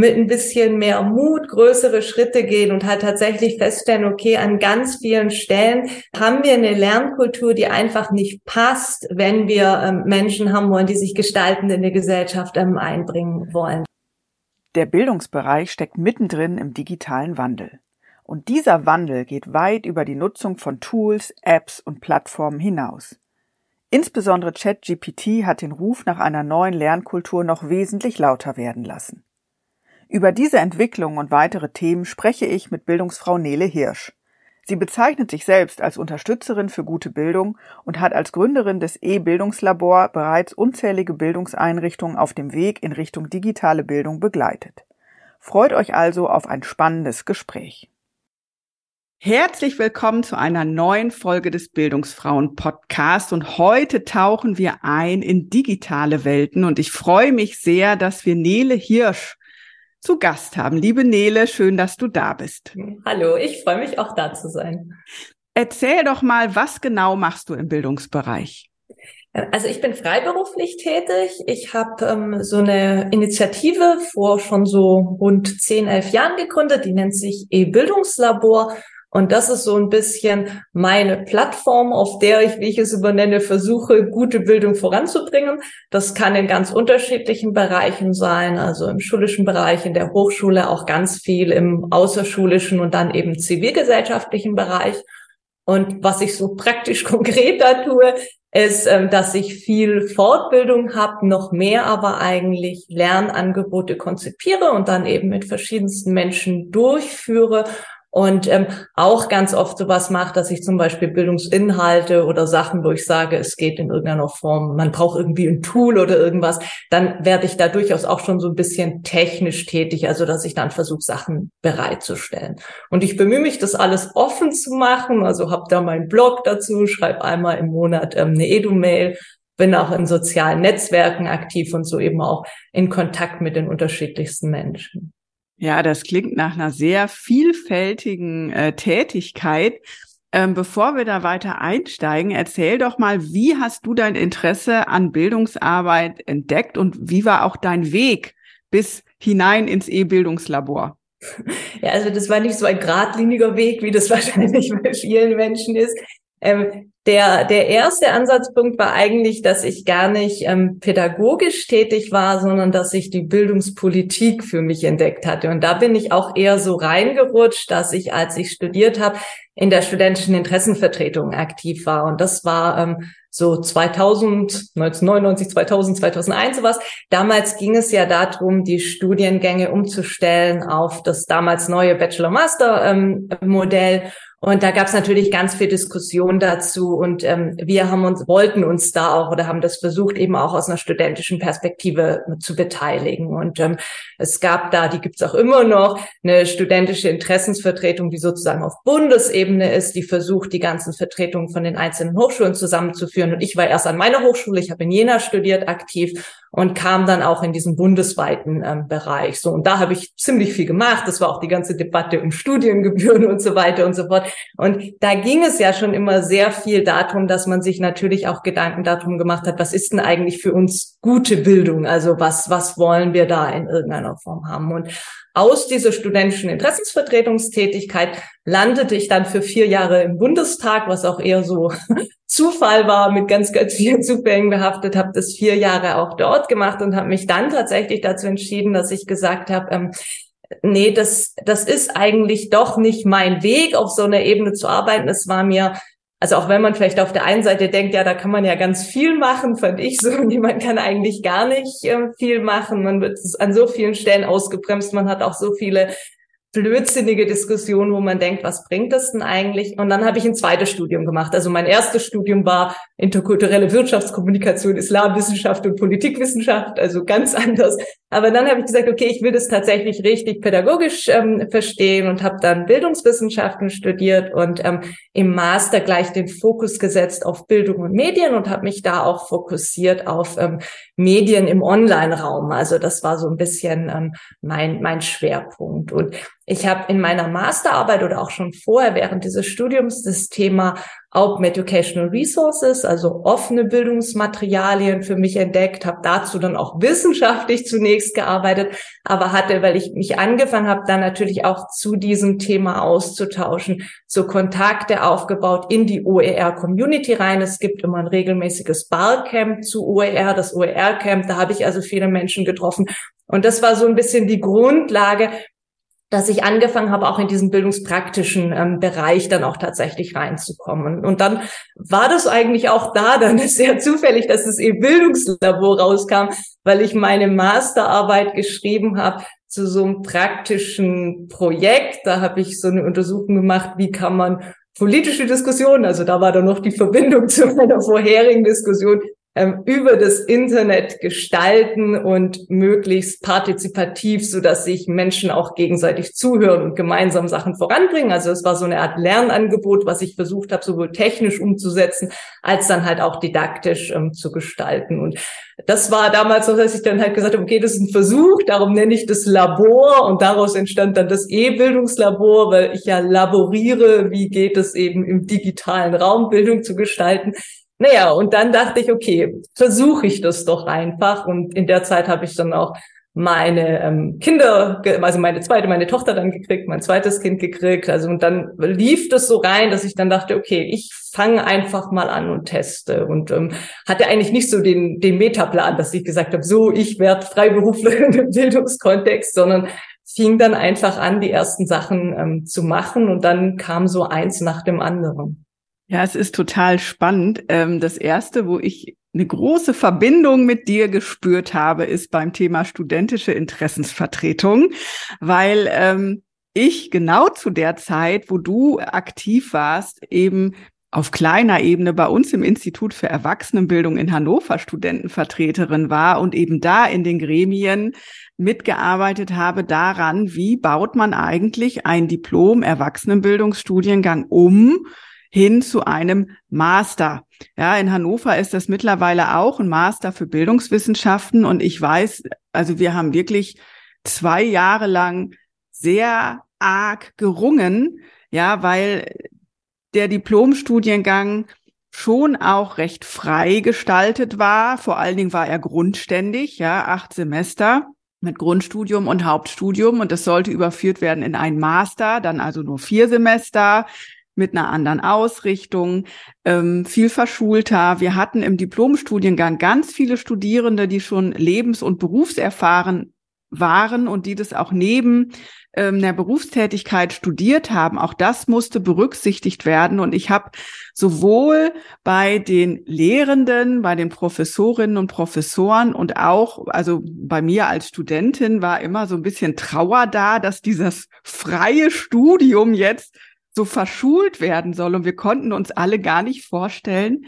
Mit ein bisschen mehr Mut größere Schritte gehen und halt tatsächlich feststellen, okay, an ganz vielen Stellen haben wir eine Lernkultur, die einfach nicht passt, wenn wir ähm, Menschen haben wollen, die sich gestaltend in die Gesellschaft ähm, einbringen wollen. Der Bildungsbereich steckt mittendrin im digitalen Wandel. Und dieser Wandel geht weit über die Nutzung von Tools, Apps und Plattformen hinaus. Insbesondere ChatGPT hat den Ruf nach einer neuen Lernkultur noch wesentlich lauter werden lassen. Über diese Entwicklung und weitere Themen spreche ich mit Bildungsfrau Nele Hirsch. Sie bezeichnet sich selbst als Unterstützerin für gute Bildung und hat als Gründerin des E-Bildungslabor bereits unzählige Bildungseinrichtungen auf dem Weg in Richtung digitale Bildung begleitet. Freut euch also auf ein spannendes Gespräch. Herzlich willkommen zu einer neuen Folge des Bildungsfrauen Podcast und heute tauchen wir ein in digitale Welten und ich freue mich sehr, dass wir Nele Hirsch zu Gast haben. Liebe Nele, schön, dass du da bist. Hallo, ich freue mich auch da zu sein. Erzähl doch mal, was genau machst du im Bildungsbereich? Also ich bin freiberuflich tätig. Ich habe ähm, so eine Initiative vor schon so rund zehn, elf Jahren gegründet, die nennt sich E-Bildungslabor. Und das ist so ein bisschen meine Plattform, auf der ich, wie ich es übernenne, versuche, gute Bildung voranzubringen. Das kann in ganz unterschiedlichen Bereichen sein, also im schulischen Bereich, in der Hochschule, auch ganz viel im außerschulischen und dann eben zivilgesellschaftlichen Bereich. Und was ich so praktisch konkret da tue, ist, ähm, dass ich viel Fortbildung habe, noch mehr aber eigentlich Lernangebote konzipiere und dann eben mit verschiedensten Menschen durchführe und ähm, auch ganz oft sowas macht, dass ich zum Beispiel Bildungsinhalte oder Sachen, wo ich sage, es geht in irgendeiner Form, man braucht irgendwie ein Tool oder irgendwas, dann werde ich da durchaus auch schon so ein bisschen technisch tätig, also dass ich dann versuche, Sachen bereitzustellen. Und ich bemühe mich, das alles offen zu machen, also habe da meinen Blog dazu, schreibe einmal im Monat ähm, eine Edu-Mail, bin auch in sozialen Netzwerken aktiv und so eben auch in Kontakt mit den unterschiedlichsten Menschen. Ja, das klingt nach einer sehr vielfältigen äh, Tätigkeit. Ähm, bevor wir da weiter einsteigen, erzähl doch mal, wie hast du dein Interesse an Bildungsarbeit entdeckt und wie war auch dein Weg bis hinein ins E-Bildungslabor? Ja, also das war nicht so ein geradliniger Weg, wie das wahrscheinlich bei vielen Menschen ist. Ähm, der, der erste Ansatzpunkt war eigentlich, dass ich gar nicht ähm, pädagogisch tätig war, sondern dass ich die Bildungspolitik für mich entdeckt hatte. Und da bin ich auch eher so reingerutscht, dass ich, als ich studiert habe, in der studentischen Interessenvertretung aktiv war. Und das war ähm, so 2000, 1999, 2000, 2001 sowas. Damals ging es ja darum, die Studiengänge umzustellen auf das damals neue Bachelor-Master-Modell. Ähm, und da gab es natürlich ganz viel Diskussion dazu. Und ähm, wir haben uns, wollten uns da auch oder haben das versucht, eben auch aus einer studentischen Perspektive zu beteiligen. Und ähm, es gab da, die gibt's auch immer noch, eine studentische Interessensvertretung, die sozusagen auf Bundesebene ist, die versucht, die ganzen Vertretungen von den einzelnen Hochschulen zusammenzuführen. Und ich war erst an meiner Hochschule, ich habe in Jena studiert aktiv und kam dann auch in diesen bundesweiten ähm, Bereich. So und da habe ich ziemlich viel gemacht. Das war auch die ganze Debatte um Studiengebühren und so weiter und so fort. Und da ging es ja schon immer sehr viel darum, dass man sich natürlich auch Gedanken darum gemacht hat, was ist denn eigentlich für uns gute Bildung? Also was was wollen wir da in irgendeiner Form haben? Und aus dieser studentischen Interessensvertretungstätigkeit landete ich dann für vier Jahre im Bundestag, was auch eher so Zufall war, mit ganz, ganz vielen Zufällen behaftet, habe das vier Jahre auch dort gemacht und habe mich dann tatsächlich dazu entschieden, dass ich gesagt habe, ähm, nee, das, das ist eigentlich doch nicht mein Weg, auf so einer Ebene zu arbeiten. Es war mir also auch wenn man vielleicht auf der einen Seite denkt, ja, da kann man ja ganz viel machen, fand ich so, man kann eigentlich gar nicht äh, viel machen. Man wird an so vielen Stellen ausgebremst, man hat auch so viele blödsinnige Diskussion, wo man denkt, was bringt das denn eigentlich? Und dann habe ich ein zweites Studium gemacht. Also mein erstes Studium war interkulturelle Wirtschaftskommunikation, Islamwissenschaft und Politikwissenschaft, also ganz anders. Aber dann habe ich gesagt, okay, ich will das tatsächlich richtig pädagogisch ähm, verstehen und habe dann Bildungswissenschaften studiert und ähm, im Master gleich den Fokus gesetzt auf Bildung und Medien und habe mich da auch fokussiert auf ähm, Medien im Online-Raum. Also das war so ein bisschen ähm, mein, mein Schwerpunkt. Und ich habe in meiner Masterarbeit oder auch schon vorher während dieses Studiums das Thema Open Educational Resources, also offene Bildungsmaterialien für mich entdeckt, habe dazu dann auch wissenschaftlich zunächst gearbeitet, aber hatte, weil ich mich angefangen habe, dann natürlich auch zu diesem Thema auszutauschen, so Kontakte aufgebaut in die OER-Community rein. Es gibt immer ein regelmäßiges Barcamp zu OER, das OER-Camp, da habe ich also viele Menschen getroffen. Und das war so ein bisschen die Grundlage, dass ich angefangen habe, auch in diesen bildungspraktischen ähm, Bereich dann auch tatsächlich reinzukommen. Und dann war das eigentlich auch da dann sehr zufällig, dass es im Bildungslabor rauskam, weil ich meine Masterarbeit geschrieben habe zu so einem praktischen Projekt. Da habe ich so eine Untersuchung gemacht, wie kann man politische Diskussionen, also da war dann noch die Verbindung zu meiner vorherigen Diskussion, ähm, über das Internet gestalten und möglichst partizipativ, so dass sich Menschen auch gegenseitig zuhören und gemeinsam Sachen voranbringen. Also es war so eine Art Lernangebot, was ich versucht habe, sowohl technisch umzusetzen, als dann halt auch didaktisch ähm, zu gestalten. Und das war damals so, dass ich dann halt gesagt habe, okay, das ist ein Versuch, darum nenne ich das Labor und daraus entstand dann das E-Bildungslabor, weil ich ja laboriere, wie geht es eben im digitalen Raum Bildung zu gestalten. Naja, und dann dachte ich, okay, versuche ich das doch einfach. Und in der Zeit habe ich dann auch meine ähm, Kinder, also meine zweite, meine Tochter dann gekriegt, mein zweites Kind gekriegt. Also und dann lief das so rein, dass ich dann dachte, okay, ich fange einfach mal an und teste. Und ähm, hatte eigentlich nicht so den, den Metaplan, dass ich gesagt habe, so, ich werde Freiberuflerin im Bildungskontext, sondern fing dann einfach an, die ersten Sachen ähm, zu machen. Und dann kam so eins nach dem anderen. Ja, es ist total spannend. Ähm, das erste, wo ich eine große Verbindung mit dir gespürt habe, ist beim Thema studentische Interessensvertretung, weil ähm, ich genau zu der Zeit, wo du aktiv warst, eben auf kleiner Ebene bei uns im Institut für Erwachsenenbildung in Hannover Studentenvertreterin war und eben da in den Gremien mitgearbeitet habe daran, wie baut man eigentlich ein Diplom Erwachsenenbildungsstudiengang um, hin zu einem Master. Ja, in Hannover ist das mittlerweile auch ein Master für Bildungswissenschaften und ich weiß, also wir haben wirklich zwei Jahre lang sehr arg gerungen, ja, weil der Diplomstudiengang schon auch recht frei gestaltet war. Vor allen Dingen war er grundständig, ja, acht Semester mit Grundstudium und Hauptstudium und das sollte überführt werden in ein Master, dann also nur vier Semester mit einer anderen Ausrichtung, ähm, viel verschulter. Wir hatten im Diplomstudiengang ganz viele Studierende, die schon lebens- und berufserfahren waren und die das auch neben ähm, der Berufstätigkeit studiert haben. Auch das musste berücksichtigt werden. Und ich habe sowohl bei den Lehrenden, bei den Professorinnen und Professoren und auch, also bei mir als Studentin war immer so ein bisschen Trauer da, dass dieses freie Studium jetzt so verschult werden soll. Und wir konnten uns alle gar nicht vorstellen,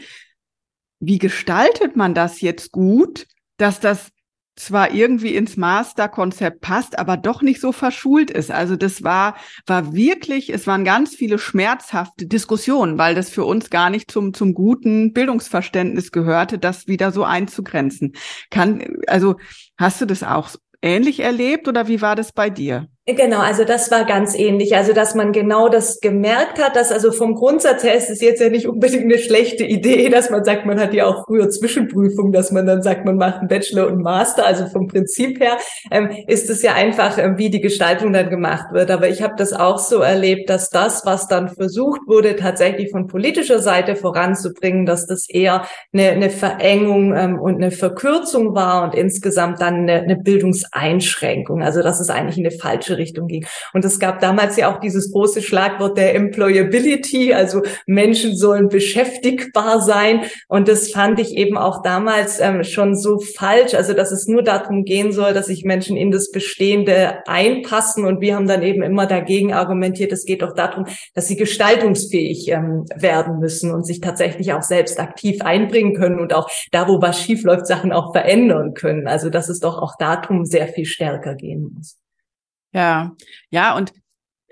wie gestaltet man das jetzt gut, dass das zwar irgendwie ins Masterkonzept passt, aber doch nicht so verschult ist. Also das war, war wirklich, es waren ganz viele schmerzhafte Diskussionen, weil das für uns gar nicht zum, zum guten Bildungsverständnis gehörte, das wieder so einzugrenzen. Kann, also hast du das auch ähnlich erlebt oder wie war das bei dir? Genau, also das war ganz ähnlich. Also, dass man genau das gemerkt hat, dass also vom Grundsatz her ist es jetzt ja nicht unbedingt eine schlechte Idee, dass man sagt, man hat ja auch früher Zwischenprüfungen, dass man dann sagt, man macht einen Bachelor und Master. Also vom Prinzip her ähm, ist es ja einfach, ähm, wie die Gestaltung dann gemacht wird. Aber ich habe das auch so erlebt, dass das, was dann versucht wurde, tatsächlich von politischer Seite voranzubringen, dass das eher eine, eine Verengung ähm, und eine Verkürzung war und insgesamt dann eine, eine Bildungseinschränkung. Also das ist eigentlich eine falsche falsche Richtung ging. Und es gab damals ja auch dieses große Schlagwort der Employability, also Menschen sollen beschäftigbar sein. Und das fand ich eben auch damals ähm, schon so falsch, also dass es nur darum gehen soll, dass sich Menschen in das Bestehende einpassen. Und wir haben dann eben immer dagegen argumentiert, es geht doch darum, dass sie gestaltungsfähig ähm, werden müssen und sich tatsächlich auch selbst aktiv einbringen können und auch da, wo was schief läuft, Sachen auch verändern können. Also dass es doch auch darum sehr viel stärker gehen muss. Ja, ja, und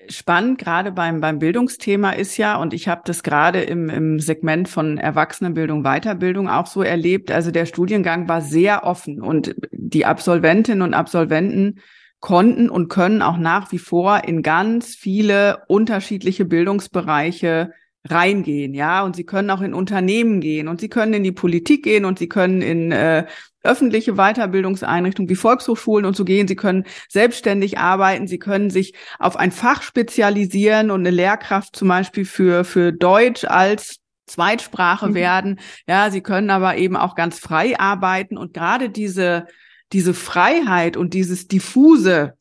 spannend gerade beim, beim Bildungsthema ist ja, und ich habe das gerade im, im Segment von Erwachsenenbildung, Weiterbildung auch so erlebt, also der Studiengang war sehr offen und die Absolventinnen und Absolventen konnten und können auch nach wie vor in ganz viele unterschiedliche Bildungsbereiche reingehen, ja, und sie können auch in Unternehmen gehen und sie können in die Politik gehen und sie können in äh, öffentliche Weiterbildungseinrichtungen wie Volkshochschulen und so gehen. Sie können selbstständig arbeiten. Sie können sich auf ein Fach spezialisieren und eine Lehrkraft zum Beispiel für, für Deutsch als Zweitsprache mhm. werden. Ja, sie können aber eben auch ganz frei arbeiten und gerade diese, diese Freiheit und dieses diffuse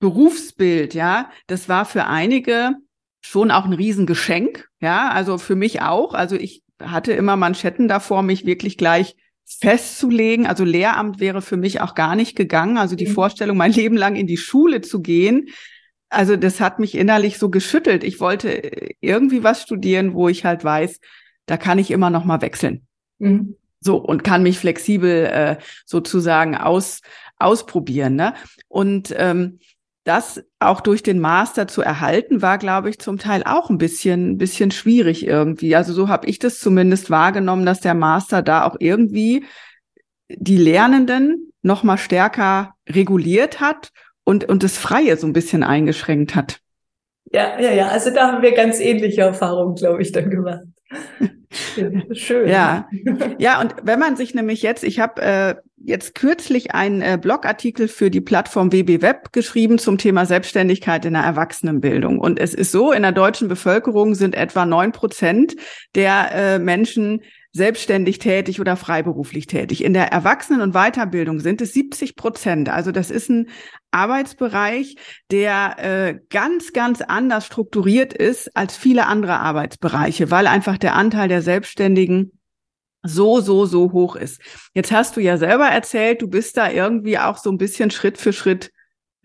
Berufsbild, ja, das war für einige schon auch ein Riesengeschenk. Ja, also für mich auch. Also ich hatte immer Manschetten davor, mich wirklich gleich festzulegen. Also Lehramt wäre für mich auch gar nicht gegangen. Also die mhm. Vorstellung, mein Leben lang in die Schule zu gehen, also das hat mich innerlich so geschüttelt. Ich wollte irgendwie was studieren, wo ich halt weiß, da kann ich immer noch mal wechseln. Mhm. So und kann mich flexibel äh, sozusagen aus ausprobieren. Ne? Und ähm, das auch durch den Master zu erhalten, war, glaube ich, zum Teil auch ein bisschen, bisschen schwierig irgendwie. Also so habe ich das zumindest wahrgenommen, dass der Master da auch irgendwie die Lernenden noch mal stärker reguliert hat und, und das Freie so ein bisschen eingeschränkt hat. Ja, ja, ja. Also da haben wir ganz ähnliche Erfahrungen, glaube ich, dann gemacht. Schön. Ja, ja. Und wenn man sich nämlich jetzt, ich habe äh, jetzt kürzlich einen äh, Blogartikel für die Plattform WB Web geschrieben zum Thema Selbstständigkeit in der Erwachsenenbildung. Und es ist so, in der deutschen Bevölkerung sind etwa neun Prozent der äh, Menschen selbstständig tätig oder freiberuflich tätig. In der Erwachsenen- und Weiterbildung sind es 70 Prozent. Also das ist ein Arbeitsbereich, der äh, ganz, ganz anders strukturiert ist als viele andere Arbeitsbereiche, weil einfach der Anteil der Selbstständigen so, so, so hoch ist. Jetzt hast du ja selber erzählt, du bist da irgendwie auch so ein bisschen Schritt für Schritt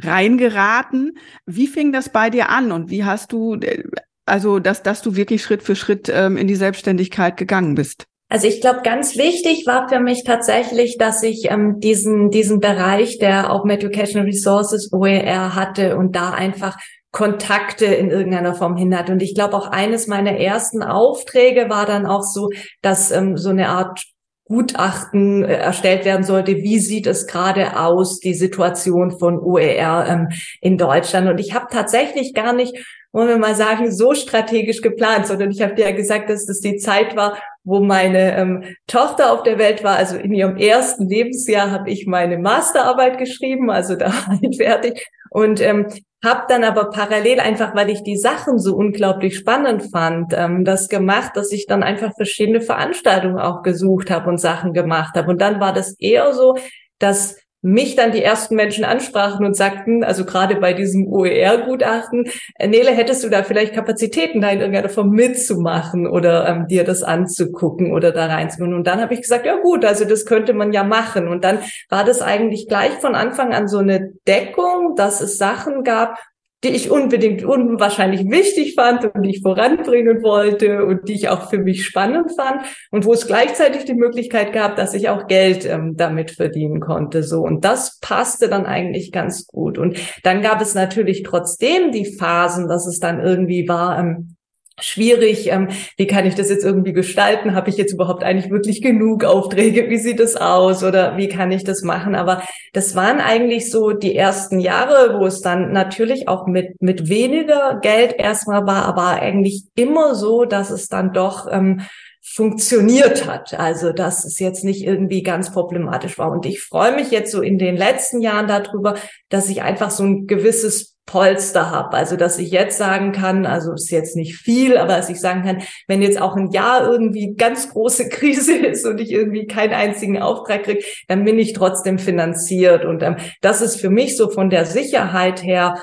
reingeraten. Wie fing das bei dir an und wie hast du, äh, also, dass, dass du wirklich Schritt für Schritt ähm, in die Selbstständigkeit gegangen bist? Also ich glaube, ganz wichtig war für mich tatsächlich, dass ich ähm, diesen, diesen Bereich der Open Educational Resources OER hatte und da einfach Kontakte in irgendeiner Form hindert. Und ich glaube, auch eines meiner ersten Aufträge war dann auch so, dass ähm, so eine Art Gutachten äh, erstellt werden sollte, wie sieht es gerade aus, die Situation von OER ähm, in Deutschland. Und ich habe tatsächlich gar nicht, wollen wir mal sagen, so strategisch geplant, sondern ich habe dir ja gesagt, dass das die Zeit war, wo meine ähm, Tochter auf der Welt war. Also in ihrem ersten Lebensjahr habe ich meine Masterarbeit geschrieben, also da war ich fertig. Und ähm, habe dann aber parallel einfach, weil ich die Sachen so unglaublich spannend fand, ähm, das gemacht, dass ich dann einfach verschiedene Veranstaltungen auch gesucht habe und Sachen gemacht habe. Und dann war das eher so, dass mich dann die ersten Menschen ansprachen und sagten, also gerade bei diesem OER-Gutachten, äh, Nele, hättest du da vielleicht Kapazitäten, da in irgendeiner Form mitzumachen oder ähm, dir das anzugucken oder da reinzugehen? Und dann habe ich gesagt, ja gut, also das könnte man ja machen. Und dann war das eigentlich gleich von Anfang an so eine Deckung, dass es Sachen gab, die ich unbedingt unwahrscheinlich wichtig fand und die ich voranbringen wollte und die ich auch für mich spannend fand und wo es gleichzeitig die Möglichkeit gab, dass ich auch Geld ähm, damit verdienen konnte. So und das passte dann eigentlich ganz gut. Und dann gab es natürlich trotzdem die Phasen, dass es dann irgendwie war. Ähm, schwierig. Ähm, wie kann ich das jetzt irgendwie gestalten? Habe ich jetzt überhaupt eigentlich wirklich genug Aufträge? Wie sieht das aus? Oder wie kann ich das machen? Aber das waren eigentlich so die ersten Jahre, wo es dann natürlich auch mit, mit weniger Geld erstmal war, aber eigentlich immer so, dass es dann doch ähm, funktioniert hat. Also, dass es jetzt nicht irgendwie ganz problematisch war. Und ich freue mich jetzt so in den letzten Jahren darüber, dass ich einfach so ein gewisses Polster habe. Also, dass ich jetzt sagen kann, also ist jetzt nicht viel, aber dass ich sagen kann, wenn jetzt auch ein Jahr irgendwie ganz große Krise ist und ich irgendwie keinen einzigen Auftrag kriege, dann bin ich trotzdem finanziert. Und ähm, das ist für mich so von der Sicherheit her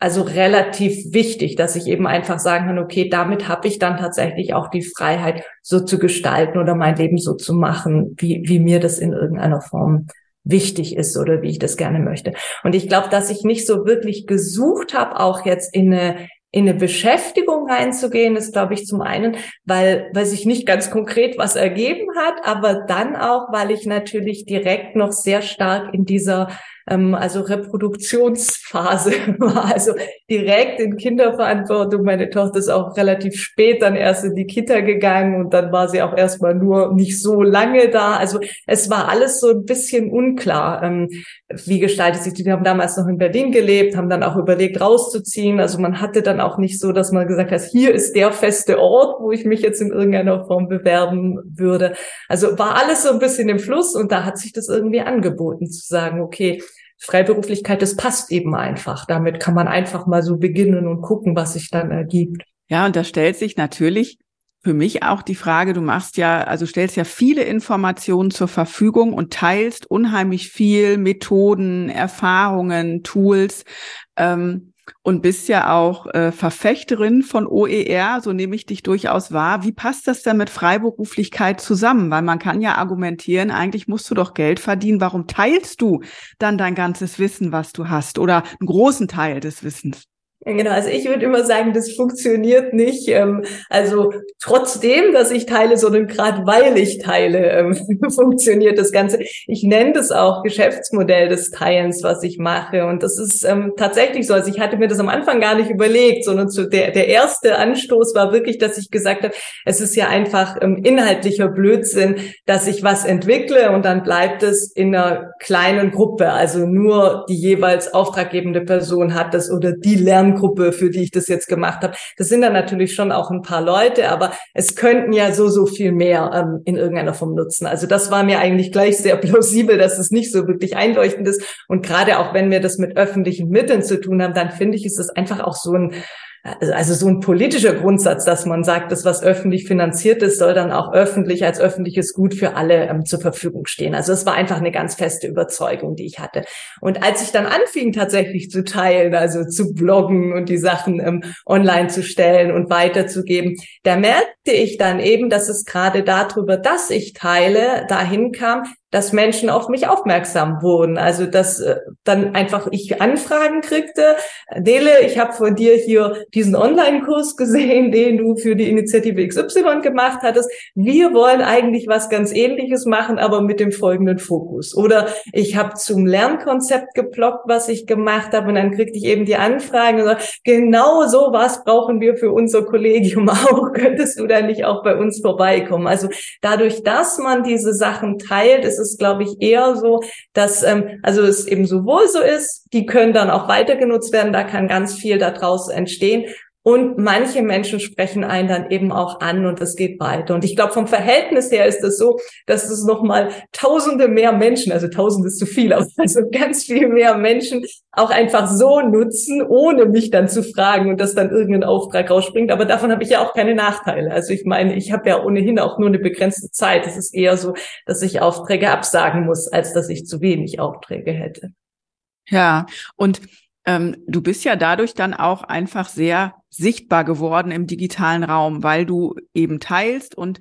also relativ wichtig, dass ich eben einfach sagen kann, okay, damit habe ich dann tatsächlich auch die Freiheit, so zu gestalten oder mein Leben so zu machen, wie, wie mir das in irgendeiner Form wichtig ist oder wie ich das gerne möchte. Und ich glaube, dass ich nicht so wirklich gesucht habe, auch jetzt in eine in eine Beschäftigung reinzugehen, ist, glaube ich, zum einen, weil, weil sich nicht ganz konkret was ergeben hat, aber dann auch, weil ich natürlich direkt noch sehr stark in dieser ähm, also Reproduktionsphase war, also direkt in Kinderverantwortung. Meine Tochter ist auch relativ spät dann erst in die Kita gegangen und dann war sie auch erstmal nur nicht so lange da. Also es war alles so ein bisschen unklar, ähm, wie gestaltet sich die. Die haben damals noch in Berlin gelebt, haben dann auch überlegt, rauszuziehen. Also man hatte dann auch nicht so, dass man gesagt hat, hier ist der feste Ort, wo ich mich jetzt in irgendeiner Form bewerben würde. Also war alles so ein bisschen im Fluss und da hat sich das irgendwie angeboten zu sagen, okay, Freiberuflichkeit, das passt eben einfach. Damit kann man einfach mal so beginnen und gucken, was sich dann ergibt. Ja, und da stellt sich natürlich für mich auch die Frage, du machst ja, also stellst ja viele Informationen zur Verfügung und teilst unheimlich viel Methoden, Erfahrungen, Tools. Ähm, und bist ja auch äh, Verfechterin von OER, so nehme ich dich durchaus wahr. Wie passt das denn mit Freiberuflichkeit zusammen? Weil man kann ja argumentieren, eigentlich musst du doch Geld verdienen. Warum teilst du dann dein ganzes Wissen, was du hast oder einen großen Teil des Wissens? Genau, also ich würde immer sagen, das funktioniert nicht. Ähm, also trotzdem, dass ich teile, sondern gerade weil ich teile, ähm, funktioniert das Ganze. Ich nenne das auch Geschäftsmodell des Teilens, was ich mache. Und das ist ähm, tatsächlich so. Also ich hatte mir das am Anfang gar nicht überlegt, sondern zu der, der erste Anstoß war wirklich, dass ich gesagt habe, es ist ja einfach inhaltlicher Blödsinn, dass ich was entwickle und dann bleibt es in einer kleinen Gruppe. Also nur die jeweils auftraggebende Person hat das oder die lernt Lerngruppe, für die ich das jetzt gemacht habe. Das sind dann natürlich schon auch ein paar Leute, aber es könnten ja so, so viel mehr ähm, in irgendeiner Form nutzen. Also das war mir eigentlich gleich sehr plausibel, dass es nicht so wirklich einleuchtend ist. Und gerade auch wenn wir das mit öffentlichen Mitteln zu tun haben, dann finde ich, ist das einfach auch so ein also so ein politischer Grundsatz, dass man sagt, das, was öffentlich finanziert ist, soll dann auch öffentlich als öffentliches Gut für alle ähm, zur Verfügung stehen. Also es war einfach eine ganz feste Überzeugung, die ich hatte. Und als ich dann anfing, tatsächlich zu teilen, also zu bloggen und die Sachen ähm, online zu stellen und weiterzugeben, da merkte ich dann eben, dass es gerade darüber, dass ich teile, dahin kam, dass Menschen auf mich aufmerksam wurden. Also dass äh, dann einfach ich Anfragen kriegte. Dele, ich habe von dir hier diesen Online-Kurs gesehen, den du für die Initiative XY gemacht hattest. Wir wollen eigentlich was ganz Ähnliches machen, aber mit dem folgenden Fokus. Oder ich habe zum Lernkonzept geploppt, was ich gemacht habe, und dann kriegte ich eben die Anfragen und so, genau so was brauchen wir für unser Kollegium auch. Könntest du da nicht auch bei uns vorbeikommen? Also dadurch, dass man diese Sachen teilt, ist es, glaube ich, eher so, dass ähm, also es eben sowohl so ist, die können dann auch weiter genutzt werden, da kann ganz viel daraus entstehen. Und manche Menschen sprechen einen dann eben auch an und es geht weiter. Und ich glaube, vom Verhältnis her ist es so, dass es nochmal tausende mehr Menschen, also tausend ist zu viel, aber also ganz viel mehr Menschen auch einfach so nutzen, ohne mich dann zu fragen und dass dann irgendein Auftrag rausspringt. Aber davon habe ich ja auch keine Nachteile. Also ich meine, ich habe ja ohnehin auch nur eine begrenzte Zeit. Es ist eher so, dass ich Aufträge absagen muss, als dass ich zu wenig Aufträge hätte. Ja, und ähm, du bist ja dadurch dann auch einfach sehr sichtbar geworden im digitalen Raum, weil du eben teilst und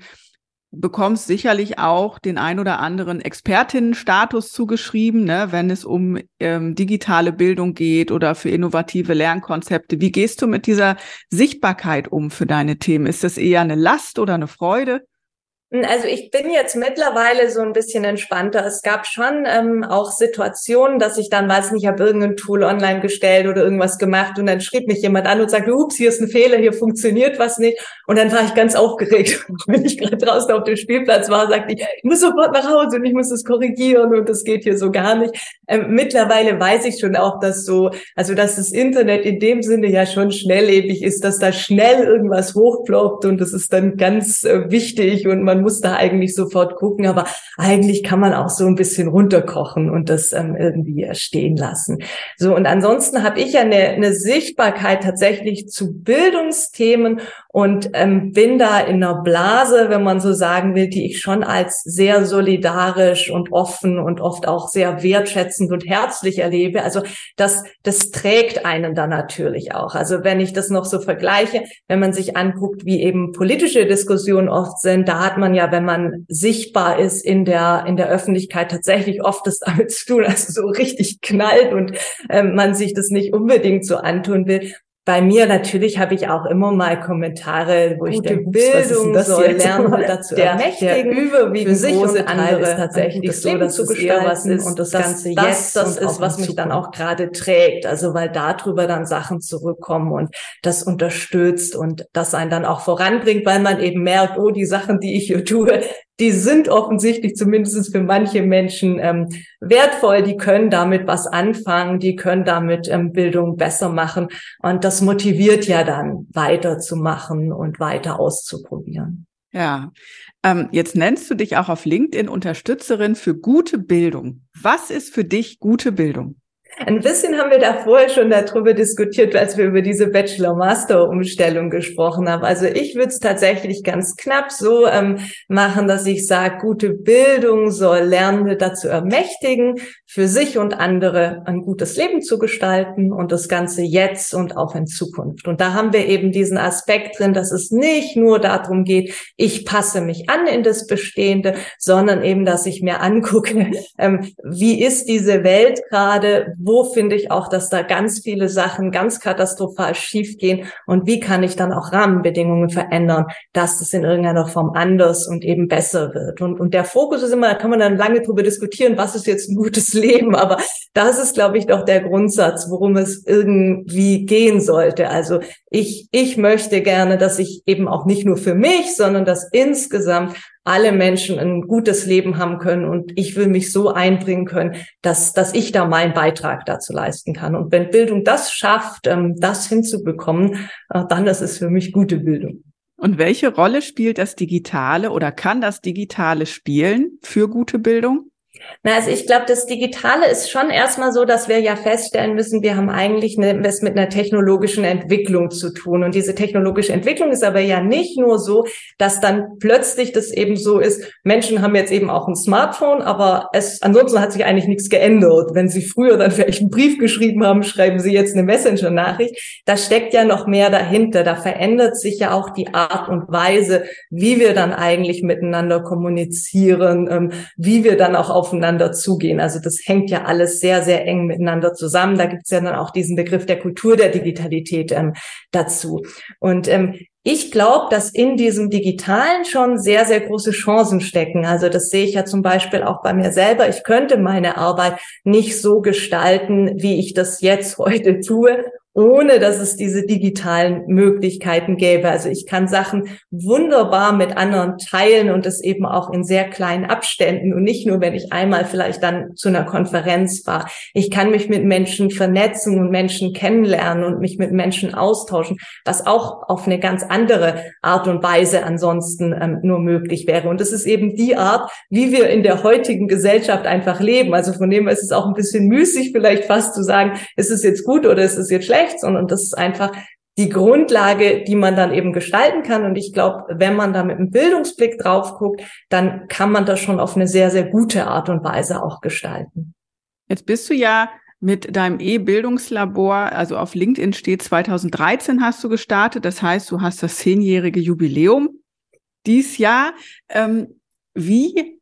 bekommst sicherlich auch den ein oder anderen Expertinnenstatus zugeschrieben, ne, wenn es um ähm, digitale Bildung geht oder für innovative Lernkonzepte. Wie gehst du mit dieser Sichtbarkeit um für deine Themen? Ist das eher eine Last oder eine Freude? Also ich bin jetzt mittlerweile so ein bisschen entspannter. Es gab schon ähm, auch Situationen, dass ich dann, weiß nicht, habe irgendein Tool online gestellt oder irgendwas gemacht und dann schrieb mich jemand an und sagte, ups, hier ist ein Fehler, hier funktioniert was nicht. Und dann war ich ganz aufgeregt. Wenn ich gerade draußen auf dem Spielplatz war, sagte ich, ich muss sofort nach Hause und ich muss es korrigieren und das geht hier so gar nicht. Ähm, mittlerweile weiß ich schon auch, dass so, also dass das Internet in dem Sinne ja schon schnelllebig ist, dass da schnell irgendwas hochploppt und das ist dann ganz äh, wichtig und man muss da eigentlich sofort gucken, aber eigentlich kann man auch so ein bisschen runterkochen und das ähm, irgendwie stehen lassen. So, und ansonsten habe ich ja eine, eine Sichtbarkeit tatsächlich zu Bildungsthemen und ähm, bin da in einer Blase, wenn man so sagen will, die ich schon als sehr solidarisch und offen und oft auch sehr wertschätzend und herzlich erlebe. Also das, das trägt einen da natürlich auch. Also wenn ich das noch so vergleiche, wenn man sich anguckt, wie eben politische Diskussionen oft sind, da hat man ja, wenn man sichtbar ist in der, in der Öffentlichkeit, tatsächlich oft das damit zu tun, also so richtig knallt und ähm, man sich das nicht unbedingt so antun will bei mir natürlich habe ich auch immer mal Kommentare, wo Gute ich denke, Bildung soll lernen. Dazu der, ermächtigen, der überwiegend für sich und andere ist tatsächlich so, dass zu gestalten was ist und das, das Ganze das, jetzt das, das ist, was mich dann auch gerade trägt. Also weil darüber dann Sachen zurückkommen und das unterstützt und das einen dann auch voranbringt, weil man eben merkt, oh, die Sachen, die ich hier tue, die sind offensichtlich zumindest für manche Menschen ähm, wertvoll, die können damit was anfangen, die können damit ähm, Bildung besser machen und das motiviert ja dann weiterzumachen und weiter auszuprobieren. Ja, ähm, jetzt nennst du dich auch auf LinkedIn Unterstützerin für gute Bildung. Was ist für dich gute Bildung? Ein bisschen haben wir da vorher schon darüber diskutiert, als wir über diese Bachelor-Master-Umstellung gesprochen haben. Also ich würde es tatsächlich ganz knapp so ähm, machen, dass ich sage, gute Bildung soll Lernende dazu ermächtigen, für sich und andere ein gutes Leben zu gestalten und das Ganze jetzt und auch in Zukunft. Und da haben wir eben diesen Aspekt drin, dass es nicht nur darum geht, ich passe mich an in das Bestehende, sondern eben, dass ich mir angucke, ähm, wie ist diese Welt gerade, wo finde ich auch, dass da ganz viele Sachen ganz katastrophal schiefgehen und wie kann ich dann auch Rahmenbedingungen verändern, dass es in irgendeiner Form anders und eben besser wird. Und, und der Fokus ist immer, da kann man dann lange drüber diskutieren, was ist jetzt ein gutes Leben, aber das ist, glaube ich, doch der Grundsatz, worum es irgendwie gehen sollte. Also ich, ich möchte gerne, dass ich eben auch nicht nur für mich, sondern dass insgesamt alle Menschen ein gutes Leben haben können und ich will mich so einbringen können, dass, dass ich da meinen Beitrag dazu leisten kann. Und wenn Bildung das schafft, ähm, das hinzubekommen, äh, dann ist es für mich gute Bildung. Und welche Rolle spielt das Digitale oder kann das Digitale spielen für gute Bildung? Na, also ich glaube, das Digitale ist schon erstmal so, dass wir ja feststellen müssen, wir haben eigentlich eine, mit einer technologischen Entwicklung zu tun. Und diese technologische Entwicklung ist aber ja nicht nur so, dass dann plötzlich das eben so ist, Menschen haben jetzt eben auch ein Smartphone, aber es, ansonsten hat sich eigentlich nichts geändert. Wenn sie früher dann vielleicht einen Brief geschrieben haben, schreiben sie jetzt eine Messenger-Nachricht. Da steckt ja noch mehr dahinter. Da verändert sich ja auch die Art und Weise, wie wir dann eigentlich miteinander kommunizieren, ähm, wie wir dann auch auf aufeinander zugehen. Also das hängt ja alles sehr, sehr eng miteinander zusammen. Da gibt es ja dann auch diesen Begriff der Kultur der Digitalität ähm, dazu. Und ähm, ich glaube, dass in diesem Digitalen schon sehr, sehr große Chancen stecken. Also das sehe ich ja zum Beispiel auch bei mir selber. Ich könnte meine Arbeit nicht so gestalten, wie ich das jetzt heute tue, ohne dass es diese digitalen Möglichkeiten gäbe. Also ich kann Sachen wunderbar mit anderen teilen und das eben auch in sehr kleinen Abständen und nicht nur, wenn ich einmal vielleicht dann zu einer Konferenz war. Ich kann mich mit Menschen vernetzen und Menschen kennenlernen und mich mit Menschen austauschen, was auch auf eine ganz andere Art und Weise ansonsten ähm, nur möglich wäre. Und das ist eben die Art, wie wir in der heutigen Gesellschaft einfach leben. Also von dem ist es auch ein bisschen müßig vielleicht fast zu sagen, ist es jetzt gut oder ist es jetzt schlecht? Schlecht, sondern das ist einfach die Grundlage, die man dann eben gestalten kann. Und ich glaube, wenn man da mit einem Bildungsblick drauf guckt, dann kann man das schon auf eine sehr, sehr gute Art und Weise auch gestalten. Jetzt bist du ja mit deinem E-Bildungslabor, also auf LinkedIn steht 2013 hast du gestartet. Das heißt, du hast das zehnjährige Jubiläum dies Jahr. Ähm, wie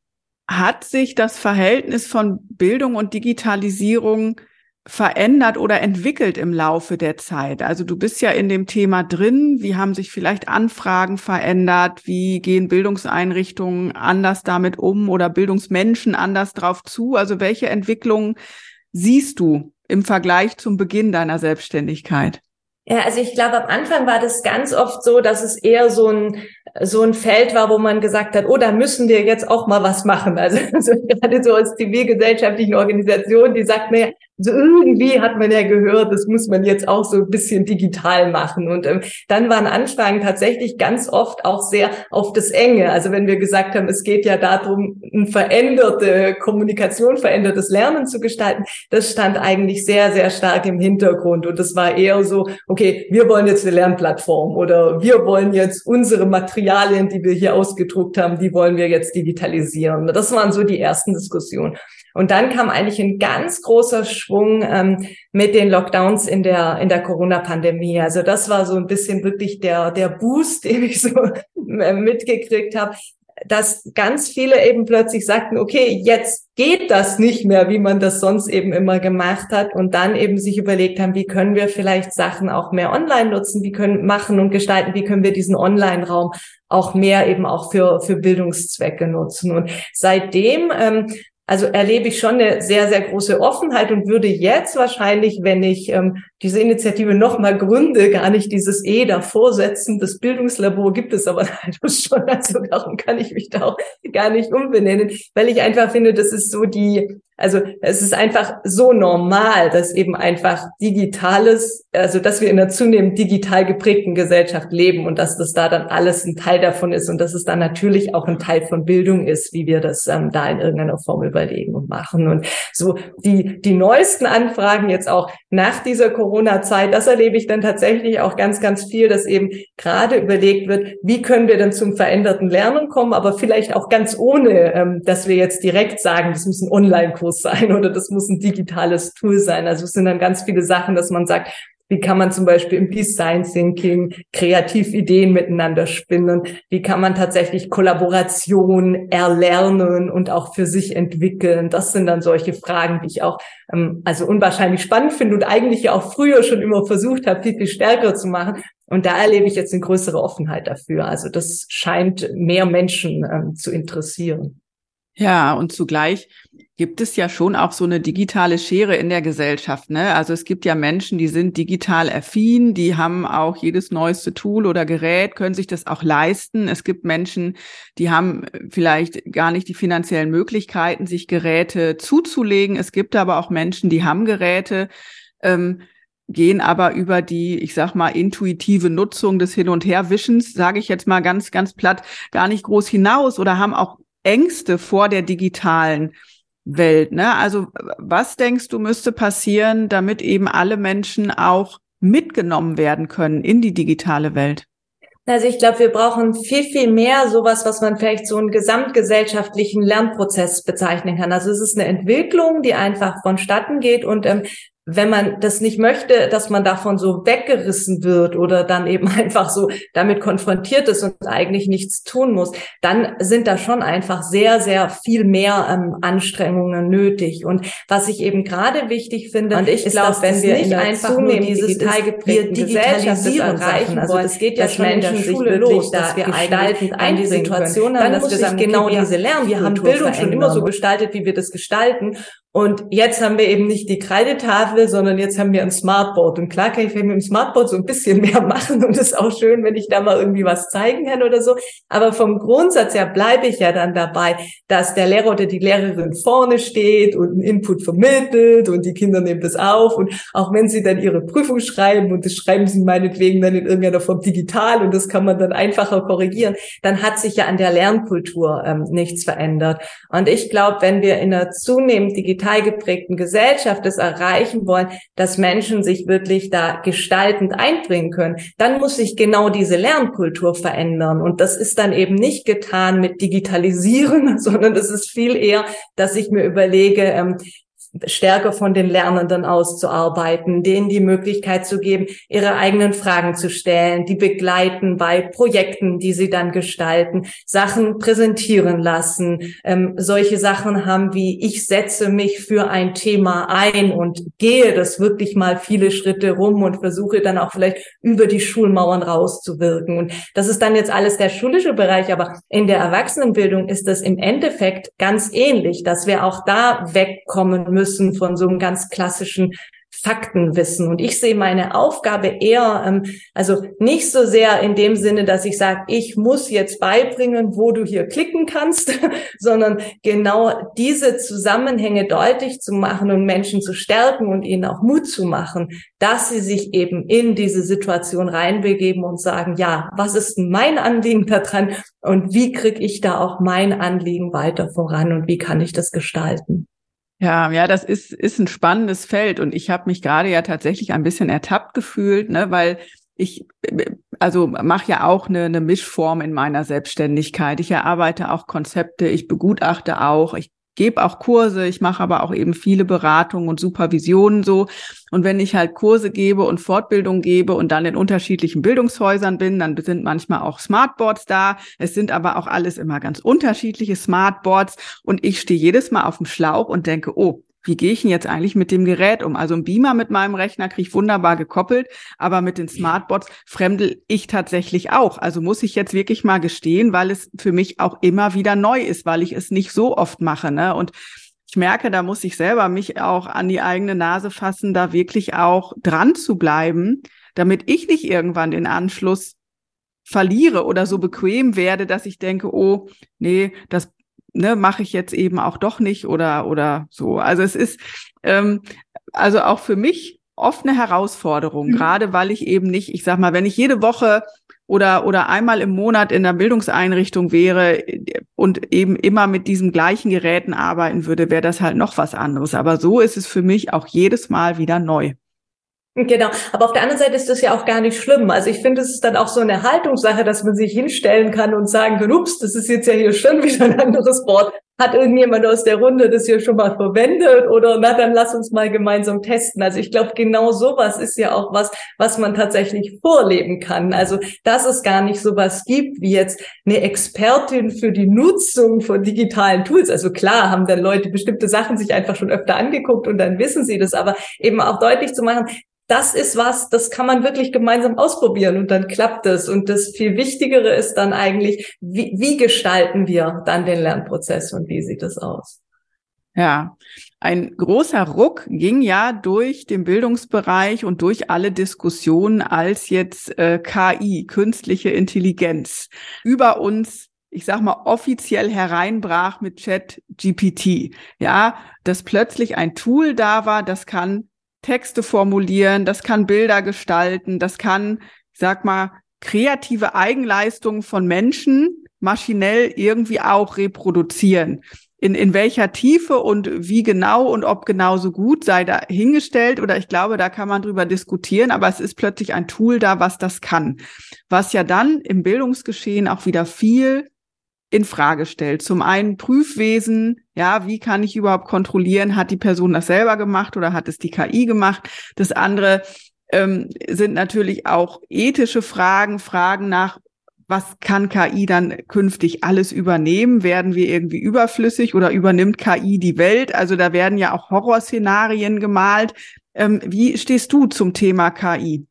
hat sich das Verhältnis von Bildung und Digitalisierung verändert oder entwickelt im Laufe der Zeit? Also du bist ja in dem Thema drin. Wie haben sich vielleicht Anfragen verändert? Wie gehen Bildungseinrichtungen anders damit um oder Bildungsmenschen anders drauf zu? Also welche Entwicklungen siehst du im Vergleich zum Beginn deiner Selbstständigkeit? Ja, also ich glaube, am Anfang war das ganz oft so, dass es eher so ein so ein Feld war, wo man gesagt hat, oh, da müssen wir jetzt auch mal was machen. Also, also gerade so als zivilgesellschaftlichen Organisation, die sagt, naja, so irgendwie hat man ja gehört, das muss man jetzt auch so ein bisschen digital machen. Und ähm, dann waren Anfragen tatsächlich ganz oft auch sehr auf das Enge. Also wenn wir gesagt haben, es geht ja darum, eine veränderte Kommunikation, verändertes Lernen zu gestalten, das stand eigentlich sehr, sehr stark im Hintergrund. Und das war eher so, okay, wir wollen jetzt eine Lernplattform oder wir wollen jetzt unsere Materialien, die wir hier ausgedruckt haben, die wollen wir jetzt digitalisieren. Das waren so die ersten Diskussionen. Und dann kam eigentlich ein ganz großer Schwung ähm, mit den Lockdowns in der in der Corona-Pandemie. Also das war so ein bisschen wirklich der der Boost, den ich so äh, mitgekriegt habe, dass ganz viele eben plötzlich sagten, okay, jetzt geht das nicht mehr, wie man das sonst eben immer gemacht hat und dann eben sich überlegt haben, wie können wir vielleicht Sachen auch mehr online nutzen, wie können machen und gestalten, wie können wir diesen Online-Raum auch mehr eben auch für für Bildungszwecke nutzen und seitdem ähm, also erlebe ich schon eine sehr, sehr große Offenheit und würde jetzt wahrscheinlich, wenn ich ähm, diese Initiative nochmal gründe, gar nicht dieses E davor setzen. Das Bildungslabor gibt es aber schon, also darum kann ich mich da auch gar nicht umbenennen, weil ich einfach finde, das ist so die also es ist einfach so normal, dass eben einfach digitales, also dass wir in einer zunehmend digital geprägten Gesellschaft leben und dass das da dann alles ein Teil davon ist und dass es dann natürlich auch ein Teil von Bildung ist, wie wir das ähm, da in irgendeiner Form überlegen und machen. Und so die, die neuesten Anfragen jetzt auch nach dieser Corona-Zeit, das erlebe ich dann tatsächlich auch ganz, ganz viel, dass eben gerade überlegt wird, wie können wir dann zum veränderten Lernen kommen, aber vielleicht auch ganz ohne, ähm, dass wir jetzt direkt sagen, das muss ein Online-Kurs sein oder das muss ein digitales Tool sein. Also es sind dann ganz viele Sachen, dass man sagt, wie kann man zum Beispiel im Design Thinking kreativ Ideen miteinander spinnen? Wie kann man tatsächlich Kollaboration erlernen und auch für sich entwickeln? Das sind dann solche Fragen, die ich auch ähm, also unwahrscheinlich spannend finde und eigentlich ja auch früher schon immer versucht habe, viel, viel stärker zu machen. Und da erlebe ich jetzt eine größere Offenheit dafür. Also das scheint mehr Menschen ähm, zu interessieren. Ja, und zugleich gibt es ja schon auch so eine digitale Schere in der Gesellschaft. Ne? Also es gibt ja Menschen, die sind digital affin, die haben auch jedes neueste Tool oder Gerät, können sich das auch leisten. Es gibt Menschen, die haben vielleicht gar nicht die finanziellen Möglichkeiten, sich Geräte zuzulegen. Es gibt aber auch Menschen, die haben Geräte. Ähm, gehen aber über die, ich sag mal, intuitive Nutzung des Hin- und Herwischens, sage ich jetzt mal ganz, ganz platt, gar nicht groß hinaus oder haben auch Ängste vor der digitalen Welt. Ne? Also was denkst du müsste passieren, damit eben alle Menschen auch mitgenommen werden können in die digitale Welt? Also ich glaube, wir brauchen viel, viel mehr sowas, was man vielleicht so einen gesamtgesellschaftlichen Lernprozess bezeichnen kann. Also es ist eine Entwicklung, die einfach vonstatten geht und ähm, wenn man das nicht möchte, dass man davon so weggerissen wird oder dann eben einfach so damit konfrontiert ist und eigentlich nichts tun muss, dann sind da schon einfach sehr, sehr viel mehr ähm, Anstrengungen nötig. Und was ich eben gerade wichtig finde, und ich glaube, wenn wir nicht einfach nur dieses teilgeprägten digitalisieren erreichen, also das geht ja schon Menschen in der Schule los, dass wir gestaltend ein die Situation haben, dass wir sagen, genau diese Lernen, wir haben Bildung schon immer so gestaltet, wie wir das gestalten und jetzt haben wir eben nicht die Kreidetafel, sondern jetzt haben wir ein Smartboard. Und klar kann ich mit dem Smartboard so ein bisschen mehr machen und es ist auch schön, wenn ich da mal irgendwie was zeigen kann oder so. Aber vom Grundsatz her bleibe ich ja dann dabei, dass der Lehrer oder die Lehrerin vorne steht und einen Input vermittelt und die Kinder nehmen das auf. Und auch wenn sie dann ihre Prüfung schreiben und das schreiben sie meinetwegen dann in irgendeiner Form digital und das kann man dann einfacher korrigieren, dann hat sich ja an der Lernkultur ähm, nichts verändert. Und ich glaube, wenn wir in einer zunehmend digitalen digital geprägten Gesellschaft es erreichen wollen, dass Menschen sich wirklich da gestaltend einbringen können, dann muss sich genau diese Lernkultur verändern. Und das ist dann eben nicht getan mit Digitalisieren, sondern es ist viel eher, dass ich mir überlege, stärker von den Lernenden auszuarbeiten, denen die Möglichkeit zu geben, ihre eigenen Fragen zu stellen, die begleiten bei Projekten, die sie dann gestalten, Sachen präsentieren lassen, ähm, solche Sachen haben wie ich setze mich für ein Thema ein und gehe das wirklich mal viele Schritte rum und versuche dann auch vielleicht über die Schulmauern rauszuwirken. Und das ist dann jetzt alles der schulische Bereich, aber in der Erwachsenenbildung ist das im Endeffekt ganz ähnlich, dass wir auch da wegkommen müssen von so einem ganz klassischen Faktenwissen. Und ich sehe meine Aufgabe eher, ähm, also nicht so sehr in dem Sinne, dass ich sage, ich muss jetzt beibringen, wo du hier klicken kannst, sondern genau diese Zusammenhänge deutlich zu machen und Menschen zu stärken und ihnen auch Mut zu machen, dass sie sich eben in diese Situation reinbegeben und sagen, ja, was ist mein Anliegen daran und wie kriege ich da auch mein Anliegen weiter voran und wie kann ich das gestalten? Ja, ja, das ist, ist ein spannendes Feld und ich habe mich gerade ja tatsächlich ein bisschen ertappt gefühlt, ne, weil ich also mache ja auch eine, eine Mischform in meiner Selbstständigkeit. Ich erarbeite auch Konzepte, ich begutachte auch, ich gebe auch Kurse, ich mache aber auch eben viele Beratungen und Supervisionen so. Und wenn ich halt Kurse gebe und Fortbildung gebe und dann in unterschiedlichen Bildungshäusern bin, dann sind manchmal auch Smartboards da. Es sind aber auch alles immer ganz unterschiedliche Smartboards. Und ich stehe jedes Mal auf dem Schlauch und denke, oh, wie gehe ich denn jetzt eigentlich mit dem Gerät um? Also ein Beamer mit meinem Rechner kriege ich wunderbar gekoppelt, aber mit den Smartbots fremdel ich tatsächlich auch. Also muss ich jetzt wirklich mal gestehen, weil es für mich auch immer wieder neu ist, weil ich es nicht so oft mache. Ne? Und ich merke, da muss ich selber mich auch an die eigene Nase fassen, da wirklich auch dran zu bleiben, damit ich nicht irgendwann den Anschluss verliere oder so bequem werde, dass ich denke, oh, nee, das ne, mache ich jetzt eben auch doch nicht oder oder so. Also es ist ähm, also auch für mich oft eine Herausforderung, mhm. gerade weil ich eben nicht, ich sag mal, wenn ich jede Woche oder oder einmal im Monat in der Bildungseinrichtung wäre und eben immer mit diesen gleichen Geräten arbeiten würde, wäre das halt noch was anderes. Aber so ist es für mich auch jedes Mal wieder neu. Genau, aber auf der anderen Seite ist das ja auch gar nicht schlimm. Also ich finde, es ist dann auch so eine Haltungssache, dass man sich hinstellen kann und sagen kann, ups, das ist jetzt ja hier schon wieder ein anderes Wort. Hat irgendjemand aus der Runde das hier schon mal verwendet oder na, dann lass uns mal gemeinsam testen. Also ich glaube, genau sowas ist ja auch was, was man tatsächlich vorleben kann. Also, dass es gar nicht sowas gibt wie jetzt eine Expertin für die Nutzung von digitalen Tools. Also klar haben dann Leute bestimmte Sachen sich einfach schon öfter angeguckt und dann wissen sie das, aber eben auch deutlich zu machen, das ist was, das kann man wirklich gemeinsam ausprobieren und dann klappt es. Und das viel Wichtigere ist dann eigentlich, wie, wie gestalten wir dann den Lernprozess und wie sieht es aus? Ja, ein großer Ruck ging ja durch den Bildungsbereich und durch alle Diskussionen, als jetzt äh, KI, künstliche Intelligenz, über uns ich sag mal, offiziell hereinbrach mit Chat GPT. Ja, dass plötzlich ein Tool da war, das kann Texte formulieren, das kann Bilder gestalten, das kann, sag mal, kreative Eigenleistungen von Menschen maschinell irgendwie auch reproduzieren. In, in welcher Tiefe und wie genau und ob genauso gut sei da hingestellt oder ich glaube, da kann man drüber diskutieren, aber es ist plötzlich ein Tool da, was das kann. Was ja dann im Bildungsgeschehen auch wieder viel in Frage stellt. Zum einen Prüfwesen, ja, wie kann ich überhaupt kontrollieren, hat die Person das selber gemacht oder hat es die KI gemacht? Das andere ähm, sind natürlich auch ethische Fragen, Fragen nach, was kann KI dann künftig alles übernehmen? Werden wir irgendwie überflüssig oder übernimmt KI die Welt? Also da werden ja auch Horrorszenarien gemalt. Ähm, wie stehst du zum Thema KI?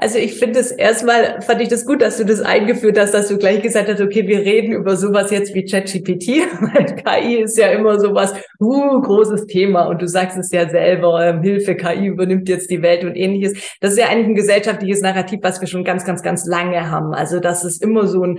Also ich finde es erstmal, fand ich das gut, dass du das eingeführt hast, dass du gleich gesagt hast, okay, wir reden über sowas jetzt wie ChatGPT, weil KI ist ja immer sowas, uh, großes Thema und du sagst es ja selber, ähm, Hilfe, KI übernimmt jetzt die Welt und ähnliches. Das ist ja eigentlich ein gesellschaftliches Narrativ, was wir schon ganz, ganz, ganz lange haben. Also das ist immer so ein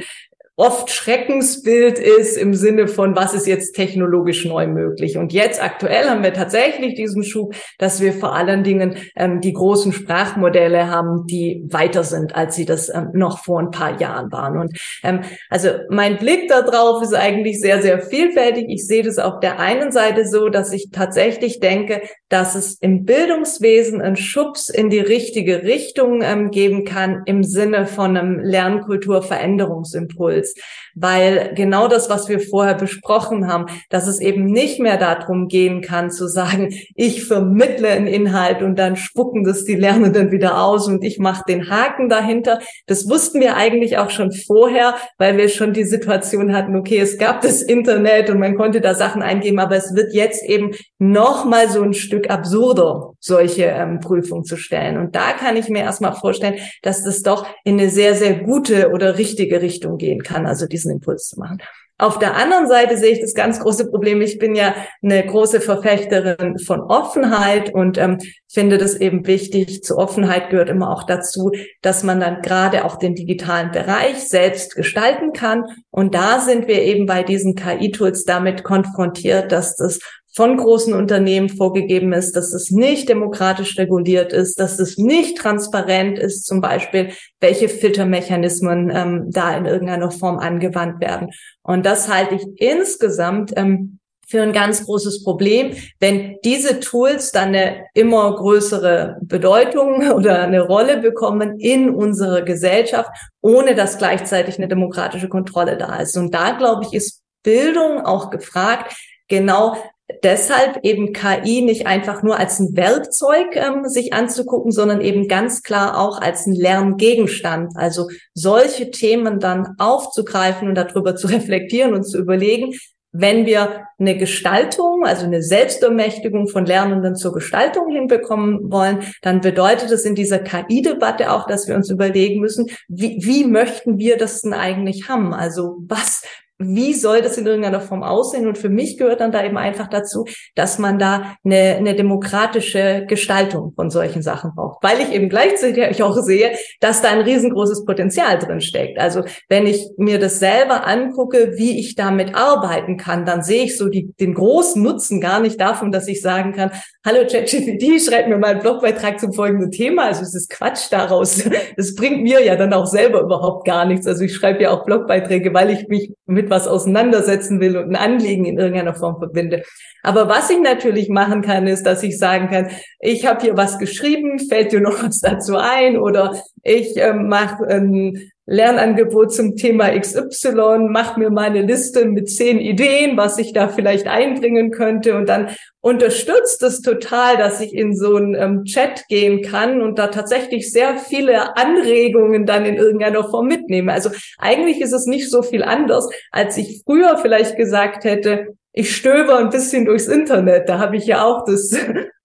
oft Schreckensbild ist im Sinne von, was ist jetzt technologisch neu möglich. Und jetzt aktuell haben wir tatsächlich diesen Schub, dass wir vor allen Dingen ähm, die großen Sprachmodelle haben, die weiter sind, als sie das ähm, noch vor ein paar Jahren waren. Und ähm, also mein Blick darauf ist eigentlich sehr, sehr vielfältig. Ich sehe das auf der einen Seite so, dass ich tatsächlich denke, dass es im Bildungswesen einen Schubs in die richtige Richtung ähm, geben kann im Sinne von einem Lernkulturveränderungsimpuls. Weil genau das, was wir vorher besprochen haben, dass es eben nicht mehr darum gehen kann zu sagen, ich vermittle einen Inhalt und dann spucken das die Lernenden wieder aus und ich mache den Haken dahinter. Das wussten wir eigentlich auch schon vorher, weil wir schon die Situation hatten, okay, es gab das Internet und man konnte da Sachen eingeben, aber es wird jetzt eben noch mal so ein Stück absurder, solche ähm, Prüfungen zu stellen. Und da kann ich mir erstmal vorstellen, dass das doch in eine sehr, sehr gute oder richtige Richtung gehen kann, also diesen Impuls zu machen. Auf der anderen Seite sehe ich das ganz große Problem. Ich bin ja eine große Verfechterin von Offenheit und ähm, finde das eben wichtig. Zur Offenheit gehört immer auch dazu, dass man dann gerade auch den digitalen Bereich selbst gestalten kann. Und da sind wir eben bei diesen KI-Tools damit konfrontiert, dass das von großen Unternehmen vorgegeben ist, dass es nicht demokratisch reguliert ist, dass es nicht transparent ist, zum Beispiel, welche Filtermechanismen ähm, da in irgendeiner Form angewandt werden. Und das halte ich insgesamt ähm, für ein ganz großes Problem, wenn diese Tools dann eine immer größere Bedeutung oder eine Rolle bekommen in unserer Gesellschaft, ohne dass gleichzeitig eine demokratische Kontrolle da ist. Und da, glaube ich, ist Bildung auch gefragt, genau deshalb eben KI nicht einfach nur als ein Werkzeug ähm, sich anzugucken, sondern eben ganz klar auch als ein Lerngegenstand. Also solche Themen dann aufzugreifen und darüber zu reflektieren und zu überlegen, wenn wir eine Gestaltung, also eine Selbstermächtigung von Lernenden zur Gestaltung hinbekommen wollen, dann bedeutet es in dieser KI-Debatte auch, dass wir uns überlegen müssen, wie, wie möchten wir das denn eigentlich haben? Also was, wie soll das in irgendeiner Form aussehen? Und für mich gehört dann da eben einfach dazu, dass man da eine, eine demokratische Gestaltung von solchen Sachen braucht, weil ich eben gleichzeitig auch sehe, dass da ein riesengroßes Potenzial drin steckt. Also wenn ich mir das selber angucke, wie ich damit arbeiten kann, dann sehe ich so die, den großen Nutzen gar nicht davon, dass ich sagen kann, hallo ChatGPT, schreib mir mal einen Blogbeitrag zum folgenden Thema. Also es ist Quatsch daraus. Das bringt mir ja dann auch selber überhaupt gar nichts. Also ich schreibe ja auch Blogbeiträge, weil ich mich mit was auseinandersetzen will und ein Anliegen in irgendeiner Form verbinde. Aber was ich natürlich machen kann, ist, dass ich sagen kann, ich habe hier was geschrieben, fällt dir noch was dazu ein oder ich äh, mache ein Lernangebot zum Thema XY, mach mir meine Liste mit zehn Ideen, was ich da vielleicht einbringen könnte und dann unterstützt es total, dass ich in so einen ähm, Chat gehen kann und da tatsächlich sehr viele Anregungen dann in irgendeiner Form mitnehme. Also eigentlich ist es nicht so viel anders, als ich früher vielleicht gesagt hätte, ich stöber ein bisschen durchs Internet. Da habe ich ja auch das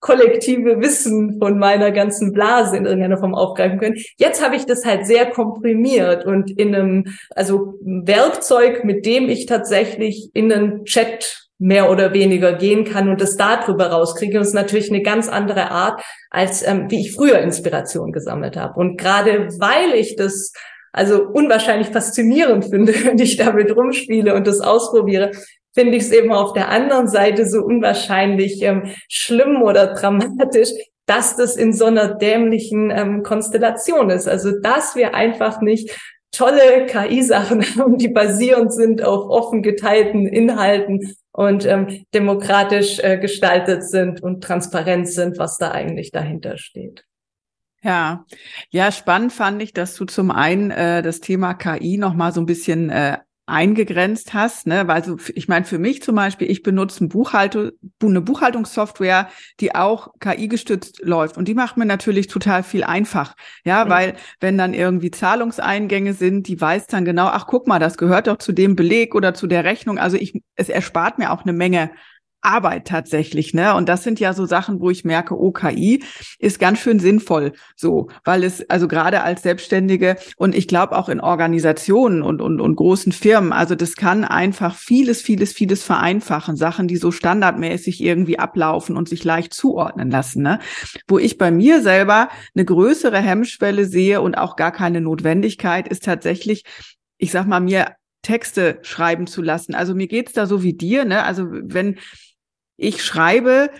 kollektive Wissen von meiner ganzen Blase in irgendeiner Form aufgreifen können. Jetzt habe ich das halt sehr komprimiert und in einem, also Werkzeug, mit dem ich tatsächlich in einen Chat mehr oder weniger gehen kann und das darüber rauskriege. Es ist natürlich eine ganz andere Art, als ähm, wie ich früher Inspiration gesammelt habe. Und gerade weil ich das also unwahrscheinlich faszinierend finde, wenn ich damit rumspiele und das ausprobiere, finde ich es eben auf der anderen Seite so unwahrscheinlich ähm, schlimm oder dramatisch, dass das in so einer dämlichen ähm, Konstellation ist. Also dass wir einfach nicht tolle KI-Sachen haben, die basierend sind auf offen geteilten Inhalten und ähm, demokratisch äh, gestaltet sind und transparent sind, was da eigentlich dahinter steht. Ja, ja, spannend fand ich, dass du zum einen äh, das Thema KI noch mal so ein bisschen äh, eingegrenzt hast, ne? Weil so, ich meine, für mich zum Beispiel, ich benutze ein Buchhaltung, eine Buchhaltungssoftware, die auch KI gestützt läuft. Und die macht mir natürlich total viel einfach. Ja, mhm. weil wenn dann irgendwie Zahlungseingänge sind, die weiß dann genau, ach guck mal, das gehört doch zu dem Beleg oder zu der Rechnung. Also ich, es erspart mir auch eine Menge Arbeit tatsächlich, ne? Und das sind ja so Sachen, wo ich merke, OKI oh, ist ganz schön sinnvoll, so, weil es also gerade als Selbstständige und ich glaube auch in Organisationen und und und großen Firmen, also das kann einfach vieles, vieles, vieles vereinfachen, Sachen, die so standardmäßig irgendwie ablaufen und sich leicht zuordnen lassen, ne? Wo ich bei mir selber eine größere Hemmschwelle sehe und auch gar keine Notwendigkeit ist tatsächlich, ich sag mal mir Texte schreiben zu lassen. Also mir geht's da so wie dir, ne? Also wenn ich schreibe,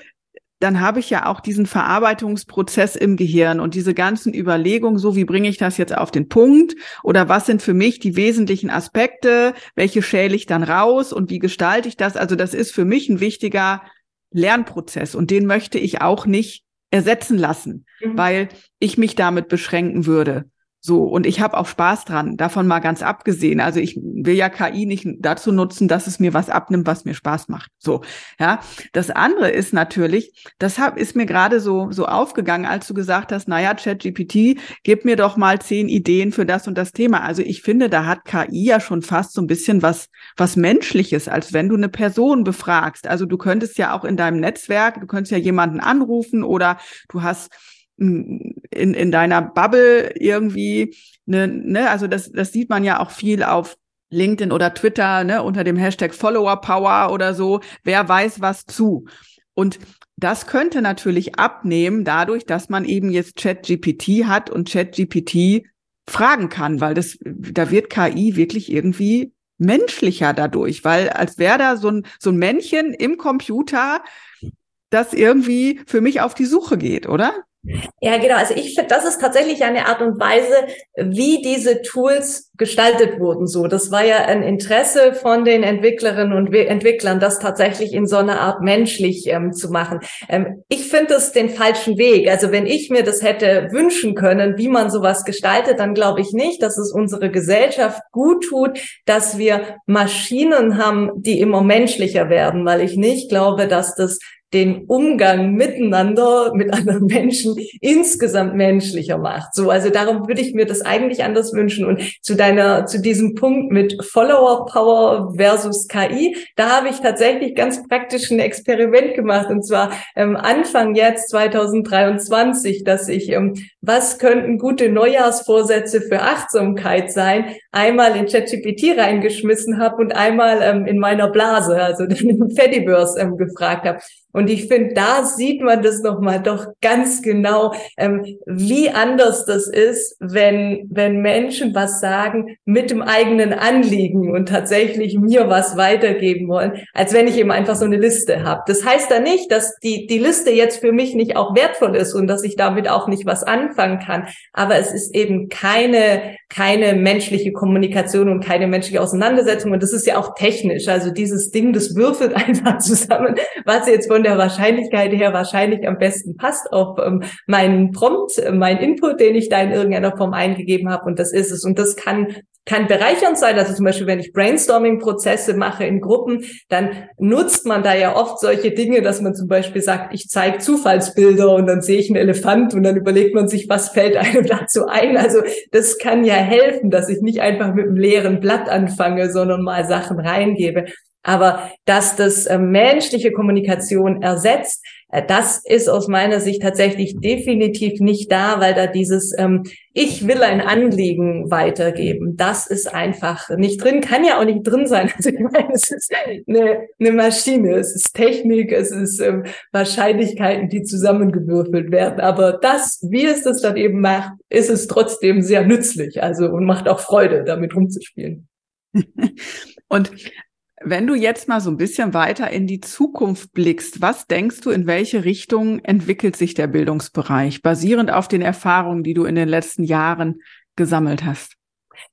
dann habe ich ja auch diesen Verarbeitungsprozess im Gehirn und diese ganzen Überlegungen, so wie bringe ich das jetzt auf den Punkt oder was sind für mich die wesentlichen Aspekte, welche schäle ich dann raus und wie gestalte ich das? Also das ist für mich ein wichtiger Lernprozess und den möchte ich auch nicht ersetzen lassen, mhm. weil ich mich damit beschränken würde. So, und ich habe auch Spaß dran, davon mal ganz abgesehen. Also ich will ja KI nicht dazu nutzen, dass es mir was abnimmt, was mir Spaß macht. So, ja. Das andere ist natürlich, das hab, ist mir gerade so, so aufgegangen, als du gesagt hast, naja, ChatGPT, gib mir doch mal zehn Ideen für das und das Thema. Also ich finde, da hat KI ja schon fast so ein bisschen was, was Menschliches, als wenn du eine Person befragst. Also du könntest ja auch in deinem Netzwerk, du könntest ja jemanden anrufen oder du hast in, in deiner Bubble irgendwie, ne, ne, also das, das sieht man ja auch viel auf LinkedIn oder Twitter, ne, unter dem Hashtag Follower Power oder so, wer weiß was zu. Und das könnte natürlich abnehmen dadurch, dass man eben jetzt ChatGPT hat und ChatGPT fragen kann, weil das, da wird KI wirklich irgendwie menschlicher dadurch, weil als wäre da so ein, so ein Männchen im Computer, das irgendwie für mich auf die Suche geht, oder? Ja, genau. Also ich finde, das ist tatsächlich eine Art und Weise, wie diese Tools gestaltet wurden. So, das war ja ein Interesse von den Entwicklerinnen und Entwicklern, das tatsächlich in so einer Art menschlich ähm, zu machen. Ähm, ich finde es den falschen Weg. Also wenn ich mir das hätte wünschen können, wie man sowas gestaltet, dann glaube ich nicht, dass es unsere Gesellschaft gut tut, dass wir Maschinen haben, die immer menschlicher werden, weil ich nicht glaube, dass das den Umgang miteinander mit anderen Menschen insgesamt menschlicher macht. So, also darum würde ich mir das eigentlich anders wünschen. Und zu deiner, zu diesem Punkt mit Follower Power versus KI, da habe ich tatsächlich ganz praktisch ein Experiment gemacht. Und zwar ähm, Anfang jetzt 2023, dass ich, ähm, was könnten gute Neujahrsvorsätze für Achtsamkeit sein, einmal in ChatGPT reingeschmissen habe und einmal ähm, in meiner Blase, also den Fediverse ähm, gefragt habe. Und ich finde, da sieht man das nochmal doch ganz genau, ähm, wie anders das ist, wenn, wenn Menschen was sagen mit dem eigenen Anliegen und tatsächlich mir was weitergeben wollen, als wenn ich eben einfach so eine Liste habe. Das heißt da nicht, dass die, die Liste jetzt für mich nicht auch wertvoll ist und dass ich damit auch nicht was anfangen kann. Aber es ist eben keine, keine menschliche Kommunikation und keine menschliche Auseinandersetzung. Und das ist ja auch technisch. Also dieses Ding, das würfelt einfach zusammen, was jetzt von der Wahrscheinlichkeit her wahrscheinlich am besten passt auf ähm, meinen Prompt, äh, mein Input, den ich da in irgendeiner Form eingegeben habe. Und das ist es. Und das kann kann bereichernd sein. Also zum Beispiel, wenn ich Brainstorming-Prozesse mache in Gruppen, dann nutzt man da ja oft solche Dinge, dass man zum Beispiel sagt, ich zeige Zufallsbilder und dann sehe ich einen Elefant und dann überlegt man sich, was fällt einem dazu ein. Also das kann ja helfen, dass ich nicht einfach mit einem leeren Blatt anfange, sondern mal Sachen reingebe. Aber dass das äh, menschliche Kommunikation ersetzt, äh, das ist aus meiner Sicht tatsächlich definitiv nicht da, weil da dieses ähm, Ich will ein Anliegen weitergeben, das ist einfach nicht drin, kann ja auch nicht drin sein. Also ich meine, es ist eine, eine Maschine, es ist Technik, es ist ähm, Wahrscheinlichkeiten, die zusammengewürfelt werden. Aber das, wie es das dann eben macht, ist es trotzdem sehr nützlich, also und macht auch Freude, damit rumzuspielen. Und wenn du jetzt mal so ein bisschen weiter in die Zukunft blickst, was denkst du, in welche Richtung entwickelt sich der Bildungsbereich, basierend auf den Erfahrungen, die du in den letzten Jahren gesammelt hast?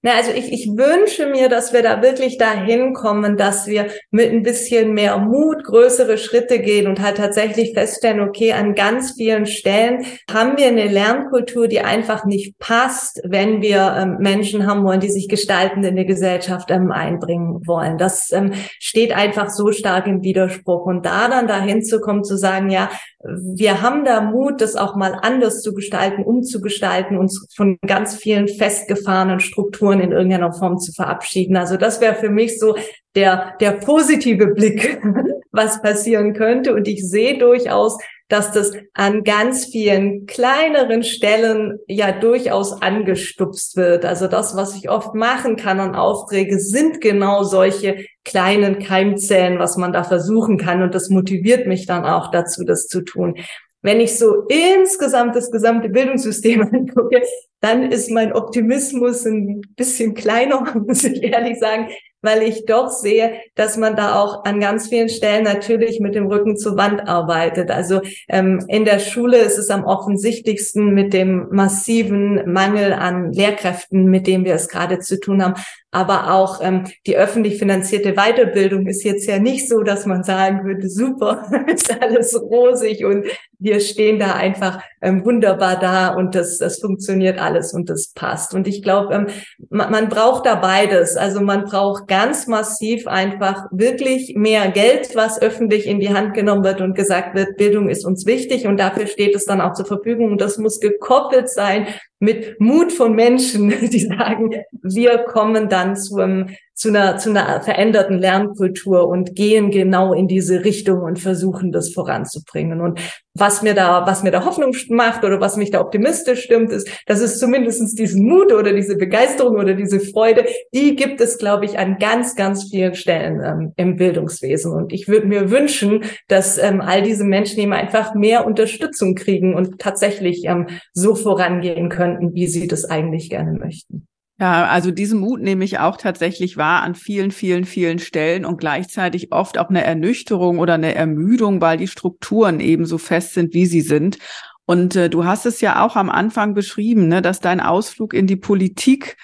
Na, also ich, ich wünsche mir, dass wir da wirklich dahin kommen, dass wir mit ein bisschen mehr Mut größere Schritte gehen und halt tatsächlich feststellen, okay, an ganz vielen Stellen haben wir eine Lernkultur, die einfach nicht passt, wenn wir ähm, Menschen haben wollen, die sich gestaltend in die Gesellschaft ähm, einbringen wollen. Das ähm, steht einfach so stark im Widerspruch. Und da dann dahin zu kommen, zu sagen, ja, wir haben da Mut, das auch mal anders zu gestalten, umzugestalten, uns von ganz vielen festgefahrenen Strukturen in irgendeiner Form zu verabschieden. Also das wäre für mich so der, der positive Blick, was passieren könnte. Und ich sehe durchaus, dass das an ganz vielen kleineren Stellen ja durchaus angestupst wird. Also das, was ich oft machen kann an Aufträge, sind genau solche kleinen Keimzellen, was man da versuchen kann. Und das motiviert mich dann auch dazu, das zu tun. Wenn ich so insgesamt das gesamte Bildungssystem angucke, dann ist mein Optimismus ein bisschen kleiner, muss ich ehrlich sagen. Weil ich doch sehe, dass man da auch an ganz vielen Stellen natürlich mit dem Rücken zur Wand arbeitet. Also ähm, in der Schule ist es am offensichtlichsten mit dem massiven Mangel an Lehrkräften, mit dem wir es gerade zu tun haben. Aber auch ähm, die öffentlich finanzierte Weiterbildung ist jetzt ja nicht so, dass man sagen würde, super, ist alles rosig und wir stehen da einfach ähm, wunderbar da und das, das funktioniert alles und das passt. Und ich glaube, ähm, man, man braucht da beides. Also man braucht ganz massiv einfach wirklich mehr Geld, was öffentlich in die Hand genommen wird und gesagt wird, Bildung ist uns wichtig und dafür steht es dann auch zur Verfügung. Und das muss gekoppelt sein mit Mut von Menschen, die sagen, wir kommen dann zu einem zu einer, zu einer veränderten Lernkultur und gehen genau in diese Richtung und versuchen das voranzubringen. Und was mir da, was mir da Hoffnung macht oder was mich da optimistisch stimmt, ist, dass es zumindestens diesen Mut oder diese Begeisterung oder diese Freude, die gibt es, glaube ich, an ganz, ganz vielen Stellen ähm, im Bildungswesen. Und ich würde mir wünschen, dass ähm, all diese Menschen eben einfach mehr Unterstützung kriegen und tatsächlich ähm, so vorangehen könnten, wie sie das eigentlich gerne möchten. Ja, also diesen Mut nehme ich auch tatsächlich wahr an vielen, vielen, vielen Stellen und gleichzeitig oft auch eine Ernüchterung oder eine Ermüdung, weil die Strukturen eben so fest sind, wie sie sind. Und äh, du hast es ja auch am Anfang beschrieben, ne, dass dein Ausflug in die Politik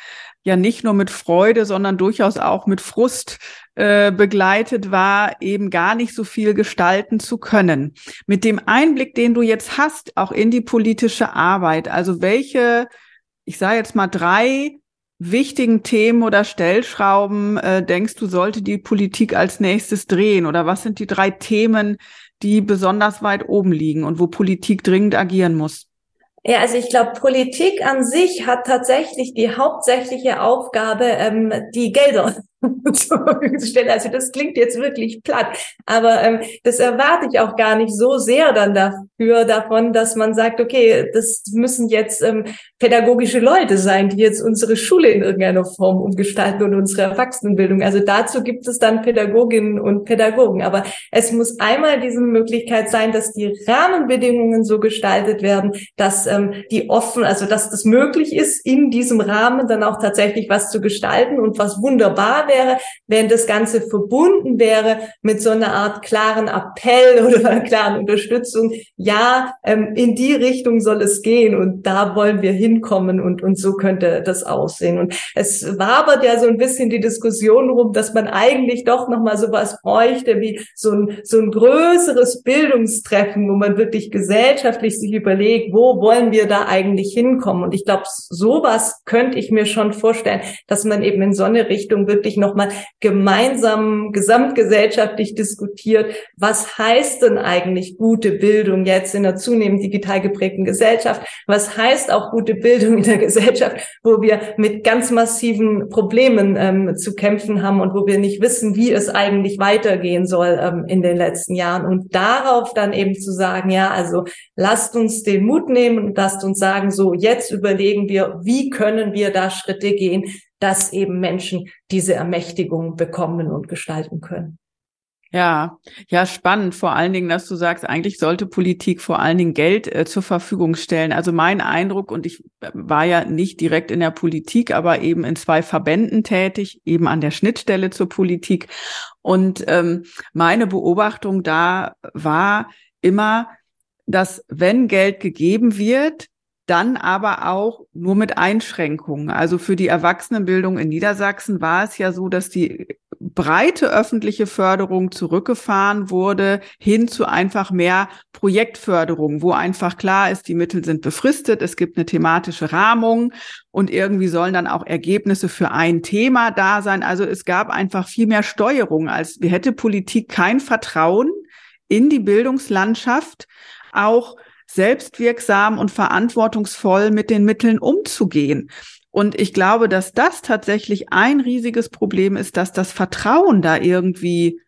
ja nicht nur mit Freude, sondern durchaus auch mit Frust äh, begleitet war, eben gar nicht so viel gestalten zu können. Mit dem Einblick, den du jetzt hast, auch in die politische Arbeit, also welche, ich sage jetzt mal drei wichtigen Themen oder Stellschrauben äh, denkst du, sollte die Politik als nächstes drehen? Oder was sind die drei Themen, die besonders weit oben liegen und wo Politik dringend agieren muss? Ja, also ich glaube, Politik an sich hat tatsächlich die hauptsächliche Aufgabe, ähm, die Gelder Verfügung. Also das klingt jetzt wirklich platt, aber ähm, das erwarte ich auch gar nicht so sehr dann dafür davon, dass man sagt, okay, das müssen jetzt ähm, pädagogische Leute sein, die jetzt unsere Schule in irgendeiner Form umgestalten und unsere Erwachsenenbildung. Also dazu gibt es dann Pädagoginnen und Pädagogen. Aber es muss einmal diese Möglichkeit sein, dass die Rahmenbedingungen so gestaltet werden, dass ähm, die offen, also dass das möglich ist, in diesem Rahmen dann auch tatsächlich was zu gestalten und was wunderbar wäre, wenn das Ganze verbunden wäre mit so einer Art klaren Appell oder einer klaren Unterstützung. Ja, ähm, in die Richtung soll es gehen und da wollen wir hinkommen und, und so könnte das aussehen. Und es wabert ja so ein bisschen die Diskussion rum, dass man eigentlich doch nochmal sowas bräuchte wie so ein, so ein größeres Bildungstreffen, wo man wirklich gesellschaftlich sich überlegt, wo wollen wir da eigentlich hinkommen? Und ich glaube, sowas könnte ich mir schon vorstellen, dass man eben in so eine Richtung wirklich wirklich nochmal gemeinsam gesamtgesellschaftlich diskutiert, was heißt denn eigentlich gute Bildung jetzt in einer zunehmend digital geprägten Gesellschaft? Was heißt auch gute Bildung in der Gesellschaft, wo wir mit ganz massiven Problemen ähm, zu kämpfen haben und wo wir nicht wissen, wie es eigentlich weitergehen soll ähm, in den letzten Jahren? Und darauf dann eben zu sagen, ja, also lasst uns den Mut nehmen und lasst uns sagen, so jetzt überlegen wir, wie können wir da Schritte gehen, dass eben Menschen diese Ermächtigung bekommen und gestalten können. Ja, ja, spannend. Vor allen Dingen, dass du sagst, eigentlich sollte Politik vor allen Dingen Geld äh, zur Verfügung stellen. Also mein Eindruck, und ich äh, war ja nicht direkt in der Politik, aber eben in zwei Verbänden tätig, eben an der Schnittstelle zur Politik. Und ähm, meine Beobachtung da war immer, dass wenn Geld gegeben wird, dann aber auch nur mit Einschränkungen. Also für die Erwachsenenbildung in Niedersachsen war es ja so, dass die breite öffentliche Förderung zurückgefahren wurde hin zu einfach mehr Projektförderung, wo einfach klar ist, die Mittel sind befristet, es gibt eine thematische Rahmung und irgendwie sollen dann auch Ergebnisse für ein Thema da sein. Also es gab einfach viel mehr Steuerung, als wir hätte Politik kein Vertrauen in die Bildungslandschaft, auch selbstwirksam und verantwortungsvoll mit den Mitteln umzugehen. Und ich glaube, dass das tatsächlich ein riesiges Problem ist, dass das Vertrauen da irgendwie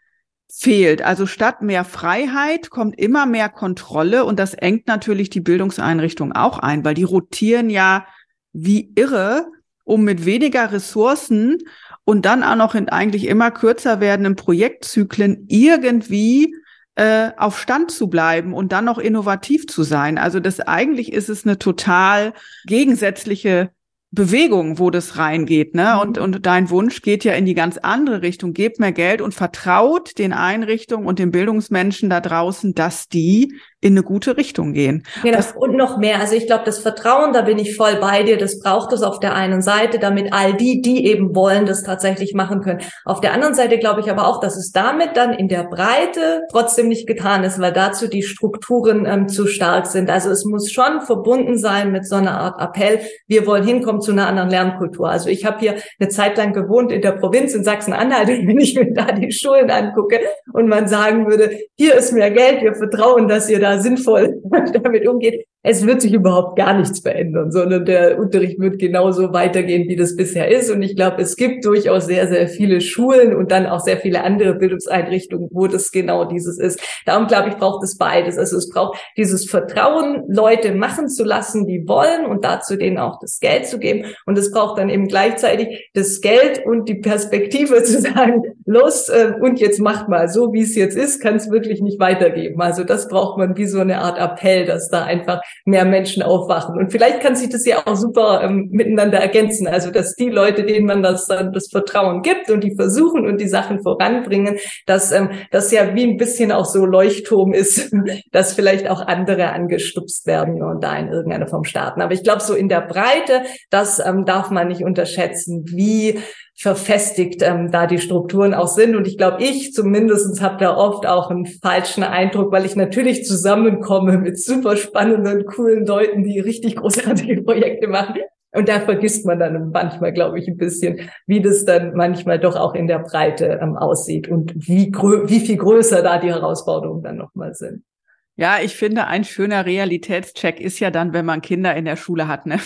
fehlt. Also statt mehr Freiheit kommt immer mehr Kontrolle und das engt natürlich die Bildungseinrichtung auch ein, weil die rotieren ja wie irre, um mit weniger Ressourcen und dann auch noch in eigentlich immer kürzer werdenden Projektzyklen irgendwie äh, auf Stand zu bleiben und dann noch innovativ zu sein. Also das eigentlich ist es eine total gegensätzliche Bewegung, wo das reingeht, ne? Mhm. Und, und dein Wunsch geht ja in die ganz andere Richtung. Gebt mehr Geld und vertraut den Einrichtungen und den Bildungsmenschen da draußen, dass die in eine gute Richtung gehen. Genau. Das, und noch mehr. Also ich glaube, das Vertrauen, da bin ich voll bei dir. Das braucht es auf der einen Seite, damit all die, die eben wollen, das tatsächlich machen können. Auf der anderen Seite glaube ich aber auch, dass es damit dann in der Breite trotzdem nicht getan ist, weil dazu die Strukturen ähm, zu stark sind. Also es muss schon verbunden sein mit so einer Art Appell. Wir wollen hinkommen zu einer anderen Lernkultur. Also ich habe hier eine Zeit lang gewohnt in der Provinz in Sachsen-Anhalt und wenn ich mir da die Schulen angucke und man sagen würde, hier ist mehr Geld, wir vertrauen, dass ihr da sinnvoll damit umgeht, es wird sich überhaupt gar nichts verändern, sondern der Unterricht wird genauso weitergehen, wie das bisher ist. Und ich glaube, es gibt durchaus sehr, sehr viele Schulen und dann auch sehr viele andere Bildungseinrichtungen, wo das genau dieses ist. Darum glaube ich, braucht es beides. Also es braucht dieses Vertrauen, Leute machen zu lassen, die wollen und dazu denen auch das Geld zu geben. Und es braucht dann eben gleichzeitig das Geld und die Perspektive zu sagen, los äh, und jetzt macht mal so, wie es jetzt ist, kann es wirklich nicht weitergeben. Also das braucht man wie so eine Art Appell, dass da einfach mehr Menschen aufwachen. Und vielleicht kann sich das ja auch super ähm, miteinander ergänzen. Also, dass die Leute, denen man das dann das Vertrauen gibt und die versuchen und die Sachen voranbringen, dass ähm, das ja wie ein bisschen auch so Leuchtturm ist, dass vielleicht auch andere angestupst werden und da in irgendeiner Form starten. Aber ich glaube, so in der Breite, das ähm, darf man nicht unterschätzen, wie verfestigt ähm, da die Strukturen auch sind. Und ich glaube, ich zumindestens habe da oft auch einen falschen Eindruck, weil ich natürlich zusammenkomme mit super spannenden, coolen Leuten, die richtig großartige Projekte machen. Und da vergisst man dann manchmal, glaube ich, ein bisschen, wie das dann manchmal doch auch in der Breite ähm, aussieht und wie, wie viel größer da die Herausforderungen dann nochmal sind. Ja, ich finde, ein schöner Realitätscheck ist ja dann, wenn man Kinder in der Schule hat, ne?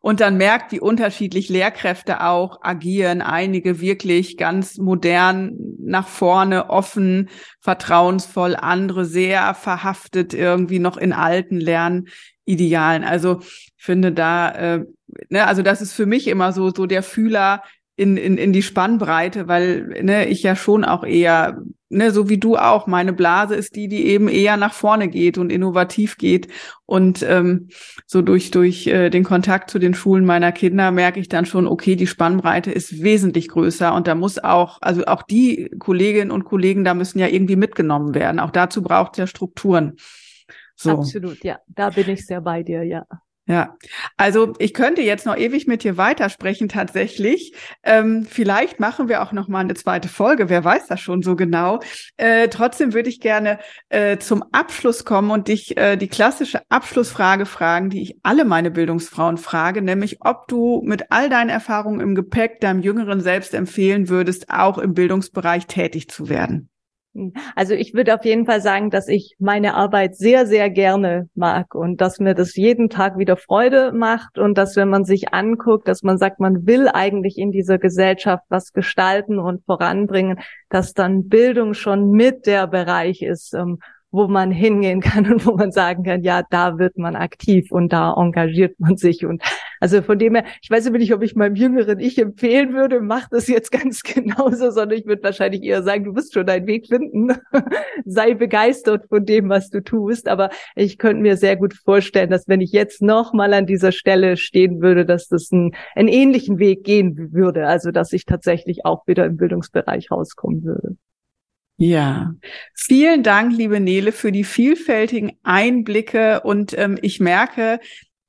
Und dann merkt, wie unterschiedlich Lehrkräfte auch agieren. Einige wirklich ganz modern nach vorne, offen, vertrauensvoll, andere sehr verhaftet irgendwie noch in alten Lernidealen. Also ich finde da, äh, ne, also das ist für mich immer so, so der Fühler, in, in, in die Spannbreite, weil ne, ich ja schon auch eher, ne, so wie du auch, meine Blase ist die, die eben eher nach vorne geht und innovativ geht. Und ähm, so durch, durch äh, den Kontakt zu den Schulen meiner Kinder merke ich dann schon, okay, die Spannbreite ist wesentlich größer und da muss auch, also auch die Kolleginnen und Kollegen, da müssen ja irgendwie mitgenommen werden. Auch dazu braucht es ja Strukturen. So. Absolut, ja. Da bin ich sehr bei dir, ja. Ja, also ich könnte jetzt noch ewig mit dir weitersprechen tatsächlich. Ähm, vielleicht machen wir auch noch mal eine zweite Folge. Wer weiß das schon so genau? Äh, trotzdem würde ich gerne äh, zum Abschluss kommen und dich äh, die klassische Abschlussfrage fragen, die ich alle meine Bildungsfrauen frage, nämlich ob du mit all deinen Erfahrungen im Gepäck deinem jüngeren Selbst empfehlen würdest, auch im Bildungsbereich tätig zu werden. Also ich würde auf jeden Fall sagen, dass ich meine Arbeit sehr, sehr gerne mag und dass mir das jeden Tag wieder Freude macht und dass wenn man sich anguckt, dass man sagt, man will eigentlich in dieser Gesellschaft was gestalten und voranbringen, dass dann Bildung schon mit der Bereich ist, ähm, wo man hingehen kann und wo man sagen kann, ja, da wird man aktiv und da engagiert man sich. Und also von dem her, ich weiß nicht, ob ich meinem jüngeren Ich empfehlen würde, mach das jetzt ganz genauso, sondern ich würde wahrscheinlich eher sagen, du wirst schon deinen Weg finden. Sei begeistert von dem, was du tust. Aber ich könnte mir sehr gut vorstellen, dass wenn ich jetzt noch mal an dieser Stelle stehen würde, dass das einen, einen ähnlichen Weg gehen würde. Also, dass ich tatsächlich auch wieder im Bildungsbereich rauskommen würde. Ja, vielen Dank, liebe Nele, für die vielfältigen Einblicke. Und ähm, ich merke,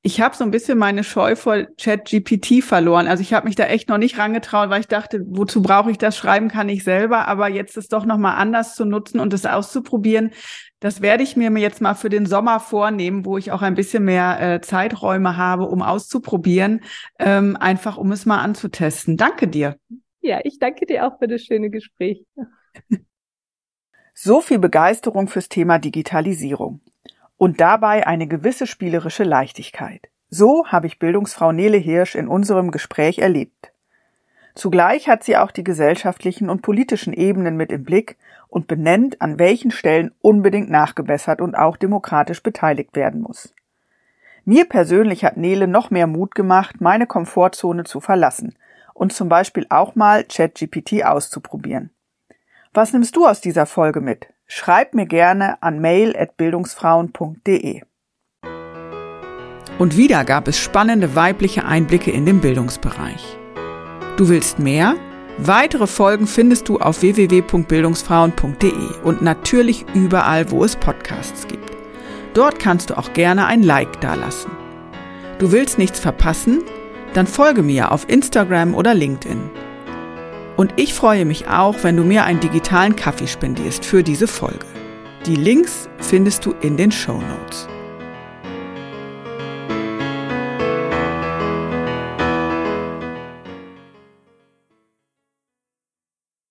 ich habe so ein bisschen meine Scheu vor ChatGPT verloren. Also ich habe mich da echt noch nicht rangetraut, weil ich dachte, wozu brauche ich das? Schreiben kann ich selber, aber jetzt ist doch noch mal anders zu nutzen und es auszuprobieren. Das werde ich mir jetzt mal für den Sommer vornehmen, wo ich auch ein bisschen mehr äh, Zeiträume habe, um auszuprobieren, ähm, einfach um es mal anzutesten. Danke dir. Ja, ich danke dir auch für das schöne Gespräch. So viel Begeisterung fürs Thema Digitalisierung. Und dabei eine gewisse spielerische Leichtigkeit. So habe ich Bildungsfrau Nele Hirsch in unserem Gespräch erlebt. Zugleich hat sie auch die gesellschaftlichen und politischen Ebenen mit im Blick und benennt, an welchen Stellen unbedingt nachgebessert und auch demokratisch beteiligt werden muss. Mir persönlich hat Nele noch mehr Mut gemacht, meine Komfortzone zu verlassen und zum Beispiel auch mal ChatGPT auszuprobieren. Was nimmst du aus dieser Folge mit? Schreib mir gerne an mail@bildungsfrauen.de. Und wieder gab es spannende weibliche Einblicke in den Bildungsbereich. Du willst mehr? Weitere Folgen findest du auf www.bildungsfrauen.de und natürlich überall, wo es Podcasts gibt. Dort kannst du auch gerne ein Like dalassen. Du willst nichts verpassen? Dann folge mir auf Instagram oder LinkedIn. Und ich freue mich auch, wenn du mir einen digitalen Kaffee spendierst für diese Folge. Die Links findest du in den Show Notes.